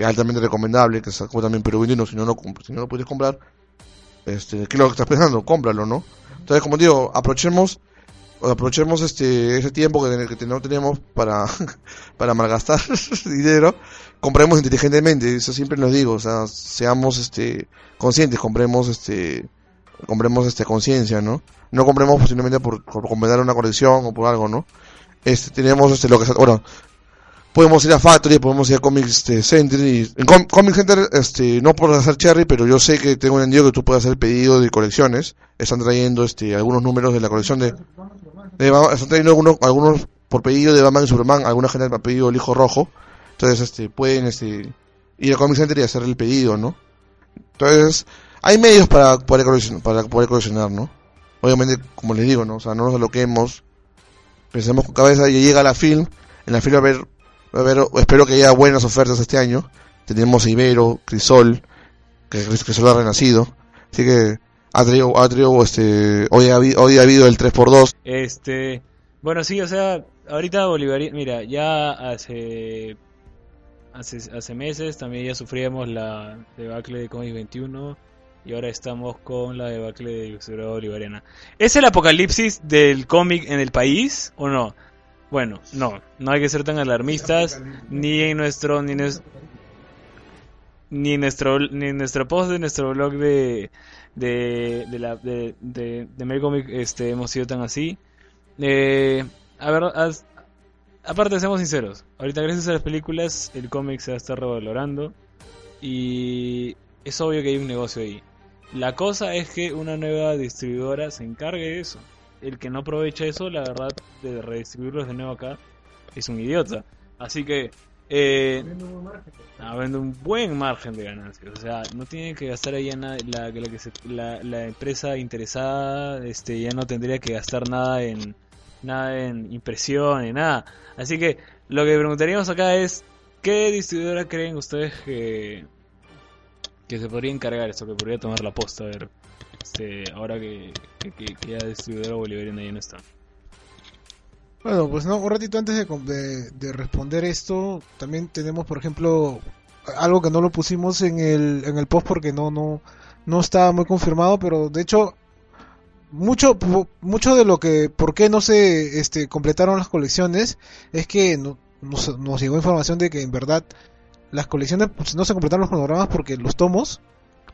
altamente recomendable, que sacó también Perú 21, si no no si no lo puedes comprar, este, ¿qué es lo que estás pensando? Cómpralo, ¿no? Entonces, como te digo, aprovechemos aprovechemos este ese tiempo que, no tenemos para para malgastar dinero compremos inteligentemente eso siempre nos digo o sea seamos este conscientes compremos este compremos este conciencia no no compremos posiblemente por, por completar una colección o por algo no este tenemos este lo que bueno podemos ir a Factory podemos ir a Comic este, Center Comic Center este no por hacer cherry pero yo sé que tengo entendido que tú puedes hacer pedido de colecciones están trayendo este algunos números de la colección de están trayendo algunos, por pedido de Batman y Superman, alguna gente ha pedido el hijo rojo. Entonces, este, pueden este, ir a Comic Center y hacer el pedido, ¿no? Entonces, hay medios para poder coleccionar, para poder ¿no? Obviamente, como les digo, ¿no? O sea, no nos aloquemos. Pensemos con cabeza y llega la film. En la film va a haber, a espero que haya buenas ofertas este año. Tenemos a Ibero, Crisol, que Crisol ha renacido. Así que, ha traído, este, hoy ha, habido el 3x2. Este, bueno, sí, o sea, ahorita Bolivariana, mira, ya hace, hace meses también ya sufríamos la debacle de Comics 21 y ahora estamos con la debacle de Bolivariana. ¿Es el apocalipsis del cómic en el país o no? Bueno, no, no hay que ser tan alarmistas ni en nuestro ni en ni nuestro ni nuestro post de nuestro blog de de de la de de, de Comic este hemos sido tan así. Eh, a ver aparte seamos sinceros. Ahorita gracias a las películas el cómic se va a estar revalorando y es obvio que hay un negocio ahí. La cosa es que una nueva distribuidora se encargue de eso. El que no aprovecha eso la verdad de redistribuirlos de nuevo acá es un idiota. Así que eh, Ah, vende un buen margen de ganancias. O sea, no tiene que gastar ahí nada. La, la, que se- la, la empresa interesada este, ya no tendría que gastar nada en nada en impresión ni nada. Así que lo que preguntaríamos acá es: ¿qué distribuidora creen ustedes que, que se podría encargar esto? Que podría tomar la posta. A ver, este, ahora que, que, que- que ya distribuidora bolivariana ya no está. Bueno, pues no, un ratito antes de, responder esto, también tenemos, por ejemplo, algo que no lo pusimos en el, en el post porque no, no, no está muy confirmado, pero de hecho, mucho, mucho de lo que, por qué no se este, completaron las colecciones, es que no- nos, nos llegó información de que en verdad las colecciones pues, no se completaron los cronogramas porque los tomos,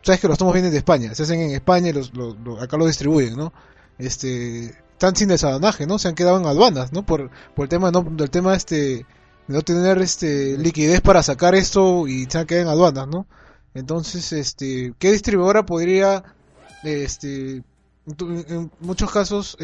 sabes que los tomos vienen de España, se hacen en España y los, los- los- acá los distribuyen, ¿no? Este, están sin desabanaje, ¿no? Se han quedado en aduanas, ¿no? Por, por el tema, del tema este, de no tener este liquidez para sacar esto y se han quedado en aduanas, ¿no? Entonces, este, ¿qué distribuidora podría, este, en muchos casos,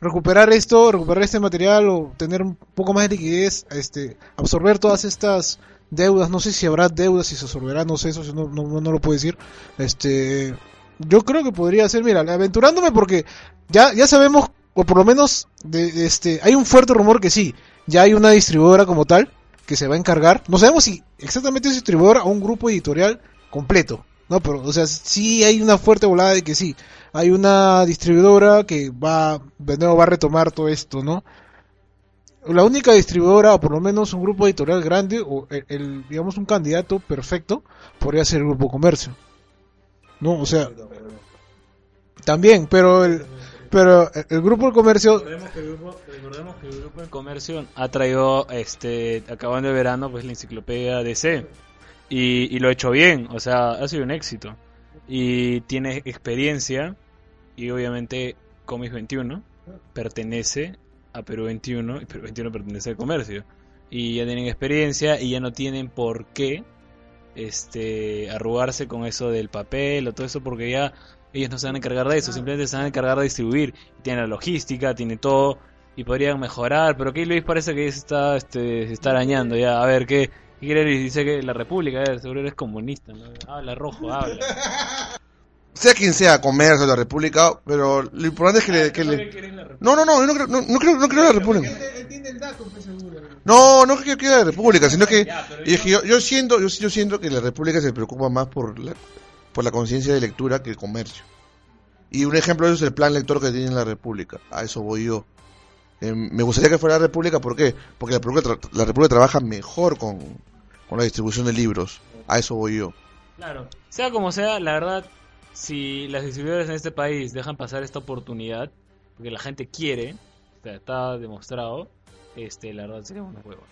recuperar esto, recuperar este material o tener un poco más de liquidez, este, absorber todas estas deudas, no sé si habrá deudas, si se absorberá, no sé, eso no, no, no lo puedo decir, este, yo creo que podría ser, mira, aventurándome porque ya, ya sabemos, o por lo menos, de, este, hay un fuerte rumor que sí, ya hay una distribuidora como tal que se va a encargar. No sabemos si exactamente es distribuidora o un grupo editorial completo, ¿no? Pero, o sea, sí hay una fuerte volada de que sí, hay una distribuidora que va, de nuevo va a retomar todo esto, ¿no? La única distribuidora, o por lo menos un grupo editorial grande, o el, el, digamos un candidato perfecto, podría ser el Grupo Comercio. ¿No? O sea, también, pero el, pero el, el Grupo del Comercio Recordemos que el grupo, recordemos que el grupo de comercio ha traído, este, acabando el verano, pues la enciclopedia DC. Y, y lo ha hecho bien, o sea, ha sido un éxito. Y tiene experiencia, y obviamente Comics 21 pertenece a Perú 21 y Perú 21 pertenece al comercio y ya tienen experiencia y ya no tienen por qué este arrugarse con eso del papel o todo eso porque ya ellos no se van a encargar de eso, simplemente se van a encargar de distribuir. Tienen la logística, tiene todo y podrían mejorar, pero aquí Luis parece que se está este se está arañando ya. A ver, ¿qué, qué quiere Luis? Dice que la República, a ver, seguro eres comunista, ¿no? Habla rojo, habla. Sea quien sea, comercio, la república, pero lo importante es que le... Que le... No, no, no, yo no creo, no, no creo, no creo en la república. Entiende el dato, pues seguro. No, no creo que quiera la república, sino que, y es que yo, yo siento, yo, yo siento que la república se preocupa más por la, por la conciencia de lectura que el comercio. Y un ejemplo de eso es el plan lector que tiene la república. A eso voy yo. Eh, me gustaría que fuera la república. Porque la república, la república trabaja mejor con, con la distribución de libros. A eso voy yo. Claro, sea como sea, la verdad, si las distribuidoras en este país dejan pasar esta oportunidad, porque la gente quiere, está demostrado, este, la verdad sería una hueva.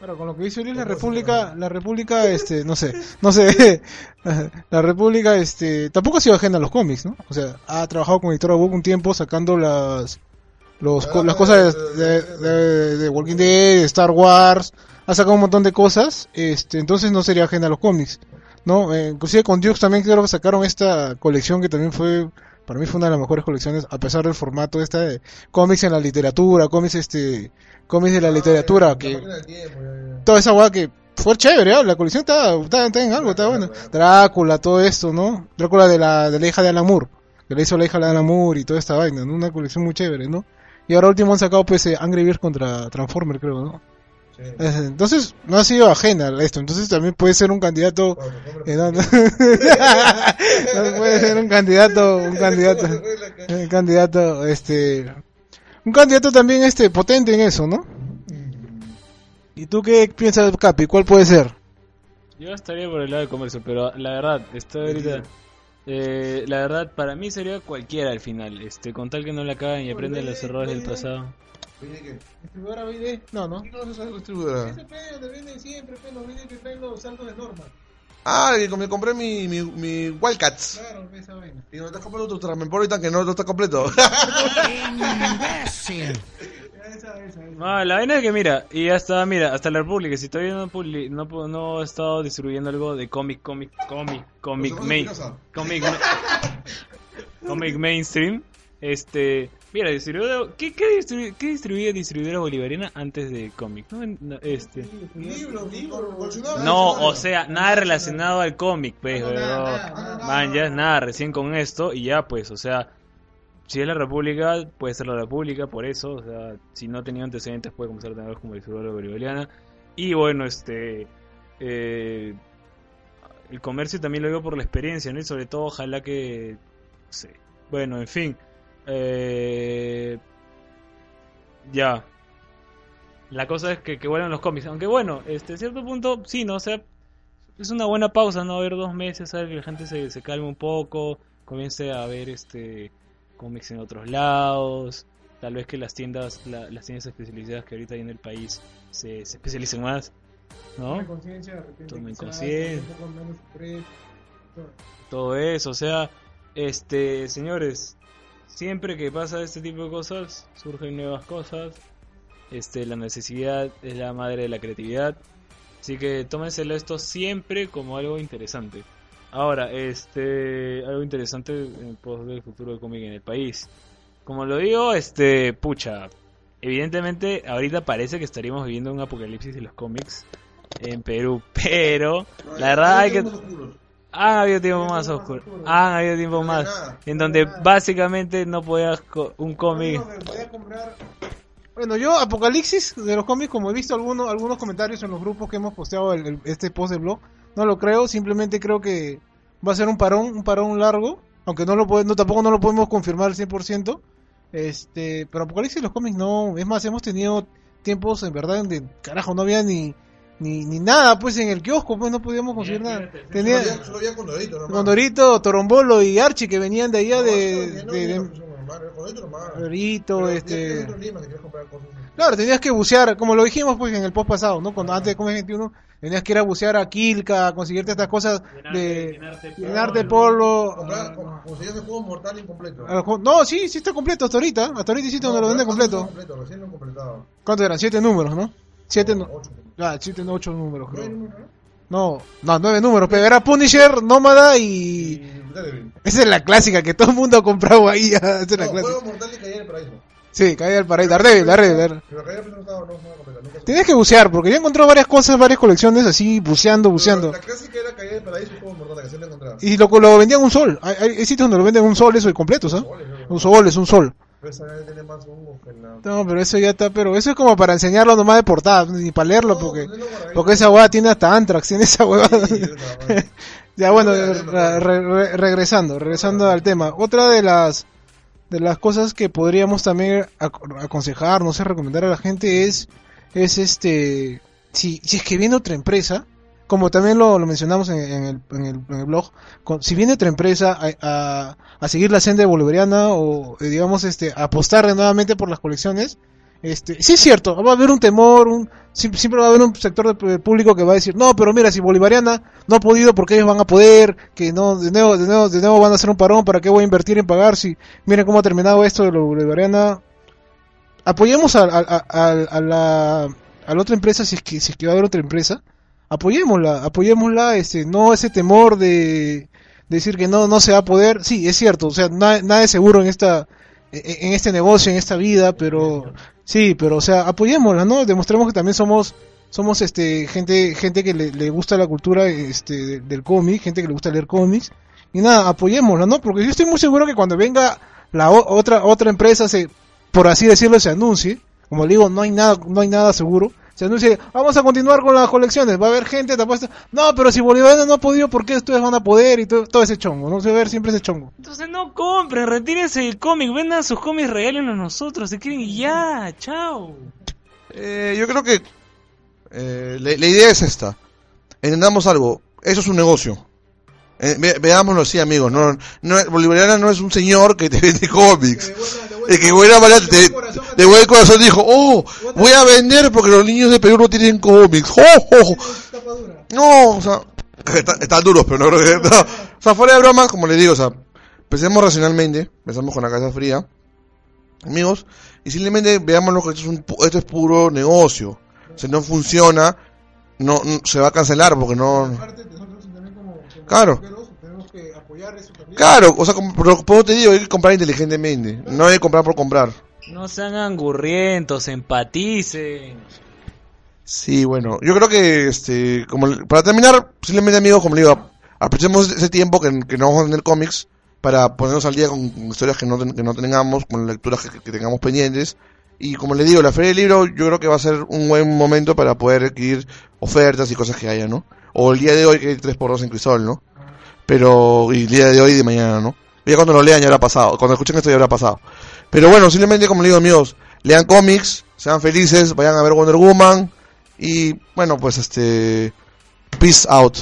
Bueno, con lo que dice Luis, la República, la República, este, no sé, no sé, la República, este, tampoco ha sido ajena a los cómics, ¿no? O sea, ha trabajado con Editora Book un tiempo sacando las, los, co- las cosas de, de, de- de Walking Dead, de Star Wars, ha sacado un montón de cosas, este, entonces no sería ajena a los cómics, ¿no? Eh, inclusive con Dukes también creo que sacaron esta colección que también fue, para mí fue una de las mejores colecciones, a pesar del formato esta de cómics en la literatura, cómics, este, cómics de la literatura, que toda esa weá que fue chévere, la colección está, está, está en algo, está buena. Drácula, todo esto, ¿no? Drácula de la, de la hija de Alan Moore, que le hizo la hija de Alan Moore y toda esta vaina, ¿no? Una colección muy chévere, ¿no? Y ahora último han sacado pues eh, Angry Birds contra Transformer, creo, ¿no? Entonces, no ha sido ajena a esto, entonces también puede ser un candidato... eh, no, no. No, puede ser un candidato, un candidato, un candidato, este... Un candidato también este potente en eso, ¿no? ¿Y tú qué piensas, Capi? ¿Cuál puede ser? Yo estaría por el lado del comercio, pero la verdad, estoy ahorita... eh, la verdad, para mí sería cualquiera al final, este, con tal que no la cagan y aprendan los errores del pasado. ¿Distribuidora BD? No, no. No, esa es la distribuidora. Ese pe donde venden siempre, pe, los BD que traen los saltos de norma. Ah, y me compré mi, mi, mi Wildcats. Claro, esa vaina. Y no te has comprado tu Transmetropolitan que no, no está completo. Esa, esa, esa. No, la vaina es que mira, y hasta, mira, hasta la República, si todavía no, publi- no, pu- no he estado distribuyendo algo de cómic, cómic, cómic, cómic, main, Espinosa. cómic, ma- cómic mainstream, este, mira, distribuidor, ¿qué, qué, distribu- qué distribuía distribuidora bolivariana antes de cómic? No, No, este, Libros, libros, coleccionables. no, o sea, nada relacionado al cómic, pues, No, nada. Man, ya es nada, recién con esto, y ya, pues, o sea, si es la República, puede ser la República, por eso, o sea, si no tenía antecedentes, puede comenzar a tener como distribuidora bolivariana. Y bueno, este. eh, el comercio también lo digo por la experiencia, ¿no? Y sobre todo, ojalá que. No sé. Bueno, en fin. Eh, ya. La cosa es que, que vuelvan los cómics. Aunque bueno, este, a cierto punto, sí, ¿no? O sea, es una buena pausa, ¿no? A ver dos meses, a ver que la gente se, se calme un poco, comience a ver este cómics en otros lados, tal vez que las tiendas, la- las tiendas especializadas que ahorita hay en el país se, se especialicen más, ¿no? Tomen conciencia. Tomen conciencia. Todo eso, o sea, este, señores, siempre que pasa este tipo de cosas, surgen nuevas cosas, este, la necesidad es la madre de la creatividad, así que tómenselo esto siempre como algo interesante. Ahora, este, algo interesante en pos del futuro del cómic en el país. Como lo digo, este, pucha, evidentemente ahorita parece que estaríamos viviendo un apocalipsis de los cómics en Perú, pero la verdad hay que han habido tiempos más oscuros, han habido tiempos más en donde básicamente no podías co- un cómic. Bueno, yo, Apocalipsis de los cómics, como he visto algunos algunos comentarios en los grupos que hemos posteado el- el- este post de blog, no lo creo, simplemente creo que va a ser un parón, un parón largo, aunque no lo pode- no, tampoco no lo podemos confirmar al 100%, este, pero Apocalipsis de los cómics no, es más, hemos tenido tiempos en verdad donde, carajo, no había ni, ni, ni nada, pues en el kiosco, pues no podíamos conseguir nada. Tenía Solo había- solo había Condorito, nomás. Condorito, Torombolo y Archie que venían de allá de, de, de- nomás. Este- tienes otro Lima, que quieres comprar cosas. Claro, tenías que bucear, como lo dijimos pues en el post pasado, ¿no? Cuando antes de Come 21, tenías que ir a bucear a Kilka, conseguirte estas cosas de llenarte polvo. Comprar, con- conseguías el juego mortal incompleto. No, sí, sí está completo hasta ahorita. Hasta ahorita hiciste donde lo venden completo. completo. Recién lo completado. ¿Cuántos eran? Siete números, ¿no? Siete, nu- ah, siete, no, ocho números, creo. No, no, nueve números, pero era Punisher, Nómada y... Esa es la clásica que todo el mundo ha comprado ahí. Esa es la No, clásica. juego mortal de caída del paraíso. Sí, caía del paraíso. Daredevil, Daredevil. Pero caída del paraíso no no se- Tienes que bucear, porque yo he encontrado varias cosas, varias colecciones así, buceando, buceando. La clásica era caída del paraíso y mortal, la que siempre encontraba. Y lo, lo vendían un sol. Hay, hay sitios donde lo venden un sol, eso y completo, ¿sabes? Un sol es un sol. Pero esa tiene más hongos No, pero eso ya está, pero eso es como para enseñarlo nomás de portada, ni para leerlo, porque, porque esa hueá tiene hasta Antrax, tiene esa hueá. ya bueno, re- re- re- regresando, regresando al tema. Otra de las de las cosas que podríamos también ac- aconsejar, no sé, recomendar a la gente es es este si si es que viene otra empresa, como también lo, lo mencionamos en, el, en, el, en el blog, si viene otra empresa a, a, seguir la senda bolivariana o eh, digamos este a apostar nuevamente por las colecciones, este, sí es cierto, va a haber un temor, un, sie- siempre va a haber un sector de, de público que va a decir, no, pero mira, si Bolivariana no ha podido, porque ellos van a poder? Que no, de nuevo, de nuevo, de nuevo van a hacer un parón, ¿para qué voy a invertir en pagar? Si miren cómo ha terminado esto de la Bolivariana. Apoyemos a, a, a, a la, a la otra empresa, si es que, si es que va a haber otra empresa, apoyémosla, apoyémosla, este, no ese temor de, de decir que no, no se va a poder. Sí, es cierto, o sea, nada, es seguro en esta, en en este negocio, en esta vida, pero sí, pero o sea, apoyémosla, ¿no? Demostremos que también somos somos este gente gente que le, le gusta la cultura este de- del cómic, gente que le gusta leer cómics y nada, apoyémosla, ¿no? Porque yo estoy muy seguro que cuando venga la otra otra empresa se por así decirlo se anuncie, como le digo, no hay nada no hay nada seguro. Se anuncie, vamos a continuar con las colecciones, va a haber gente te apuesta, no, pero si Bolivariano no ha podido, ¿por qué ustedes van a poder? Y todo, todo ese chongo, ¿no? Se va a ver siempre ese chongo. Entonces no compren, retírense el cómic, vendan sus cómics, regálenlos a nosotros, si quieren y ya, chao. Eh, yo creo que eh, la, la idea es esta. Entendamos algo. Eso es un negocio. Eh, ve- veámoslo así, amigos. No, no, Bolivariana no es un señor que te vende cómics. El que buena manera te- de buen corazón dijo, oh, voy a vender porque los niños de Perú no tienen cómics. ¡Oh, oh! No, o sea, está- están duros, pero no creo que... no. O sea, fuera de broma, como le digo, o sea, pensemos racionalmente, pensamos con la cabeza fría, amigos, y simplemente veámoslo que esto es, un, esto es puro negocio. Si no funciona, no, no- se va a cancelar porque no... Claro. Tenemos que apoyar eso también. Claro, o sea, por eso te digo, hay que comprar inteligentemente, no hay que comprar por comprar. No sean angurrientos, empaticen. Sí, bueno, yo creo que, este, como, para terminar, simplemente amigos, como le digo, aprovechemos ese tiempo que, que no vamos a tener cómics para ponernos al día con, con historias que no, ten- que no tengamos, con lecturas que, que tengamos pendientes. Y como le digo, la Feria del Libro yo creo que va a ser un buen momento para poder adquirir ofertas y cosas que haya, ¿no? O el día de hoy que hay 3x2 en Crisol, ¿no? Pero, y el día de hoy y de mañana, ¿no? Ya cuando lo lean ya habrá pasado, cuando escuchen esto ya habrá pasado. Pero bueno, simplemente como le digo amigos, lean cómics, sean felices, vayan a ver Wonder Woman y bueno, pues este peace out.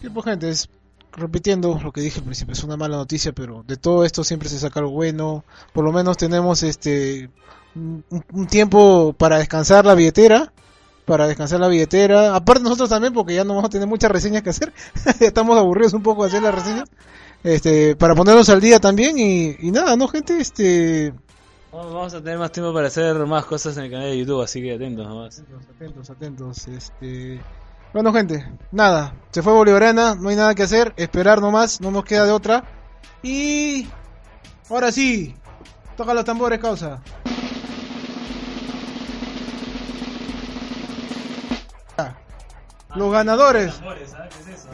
Bien, pues, gente, repitiendo lo que dije al principio, es una mala noticia, pero de todo esto siempre se saca algo bueno. Por lo menos tenemos este un tiempo para descansar la billetera, para descansar la billetera. Aparte nosotros también, porque ya no vamos a tener muchas reseñas que hacer, estamos aburridos un poco de hacer las reseñas. Este, para ponernos al día también y, y nada, ¿no, gente? Este, Vamos a tener más tiempo para hacer más cosas en el canal de YouTube, así que atentos nomás. atentos, atentos, este... Bueno, gente, nada, se fue Bolivariana, no hay nada que hacer, esperar nomás, no nos queda de otra. Y... Ahora sí, toca los tambores, causa. Los ganadores.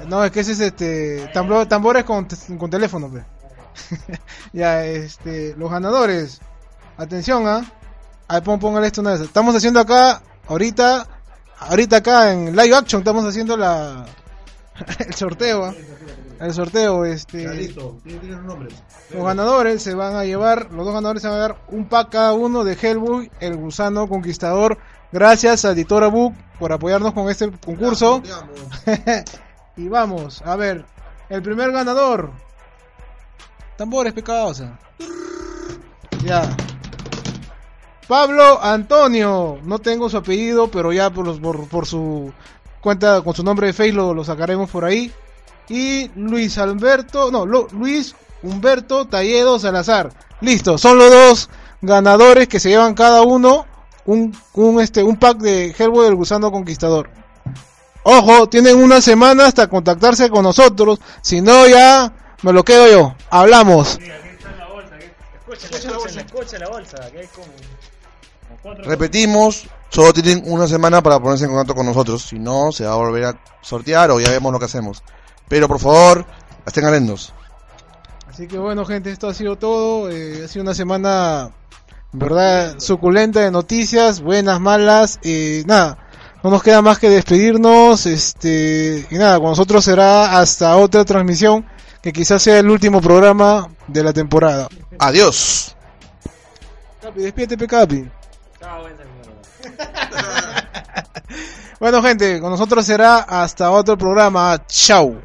No, es que ese es este tambor- tambores con, te- con teléfono, pe. ya, este, los ganadores. Atención, ¿ah? Ahí pon, póngale esto una vez. Estamos haciendo acá, ahorita, ahorita acá en live action estamos haciendo la el sorteo, ¿ah? El sorteo, este. Ya, listo, tiene tiene los nombres. Los ganadores se van a llevar, los dos ganadores se van a dar un pack cada uno de Hellboy, el gusano conquistador. Gracias a Editora Book por apoyarnos con este concurso. y vamos, a ver, el primer ganador Tambores, pecados. Ya. Pablo Antonio, no tengo su apellido, pero ya por, por, por su cuenta con su nombre de Facebook lo, lo sacaremos por ahí. Y Luis Alberto, no, Lu- Luis Humberto Talledo Salazar. Listo, son los dos ganadores que se llevan cada uno un, un, este, un pack de Hellboy del Gusano Conquistador. Ojo, tienen una semana hasta contactarse con nosotros, si no ya me lo quedo yo. Hablamos. Escucha la bolsa, escucha la bolsa, que hay como, como cuatro Repetimos, solo tienen una semana para ponerse en contacto con nosotros. Si no, se va a volver a sortear o ya vemos lo que hacemos. Pero por favor, estén atentos. Así que bueno, gente, esto ha sido todo. Eh, ha sido una semana, verdad, suculenta de noticias, buenas, malas. Y nada, no nos queda más que despedirnos. Este, y nada, con nosotros será hasta otra transmisión, que quizás sea el último programa de la temporada. Adiós. Capi, despídete, pe, Capi. Chao, esa mierda. Bueno, gente, con nosotros será hasta otro programa. Chao.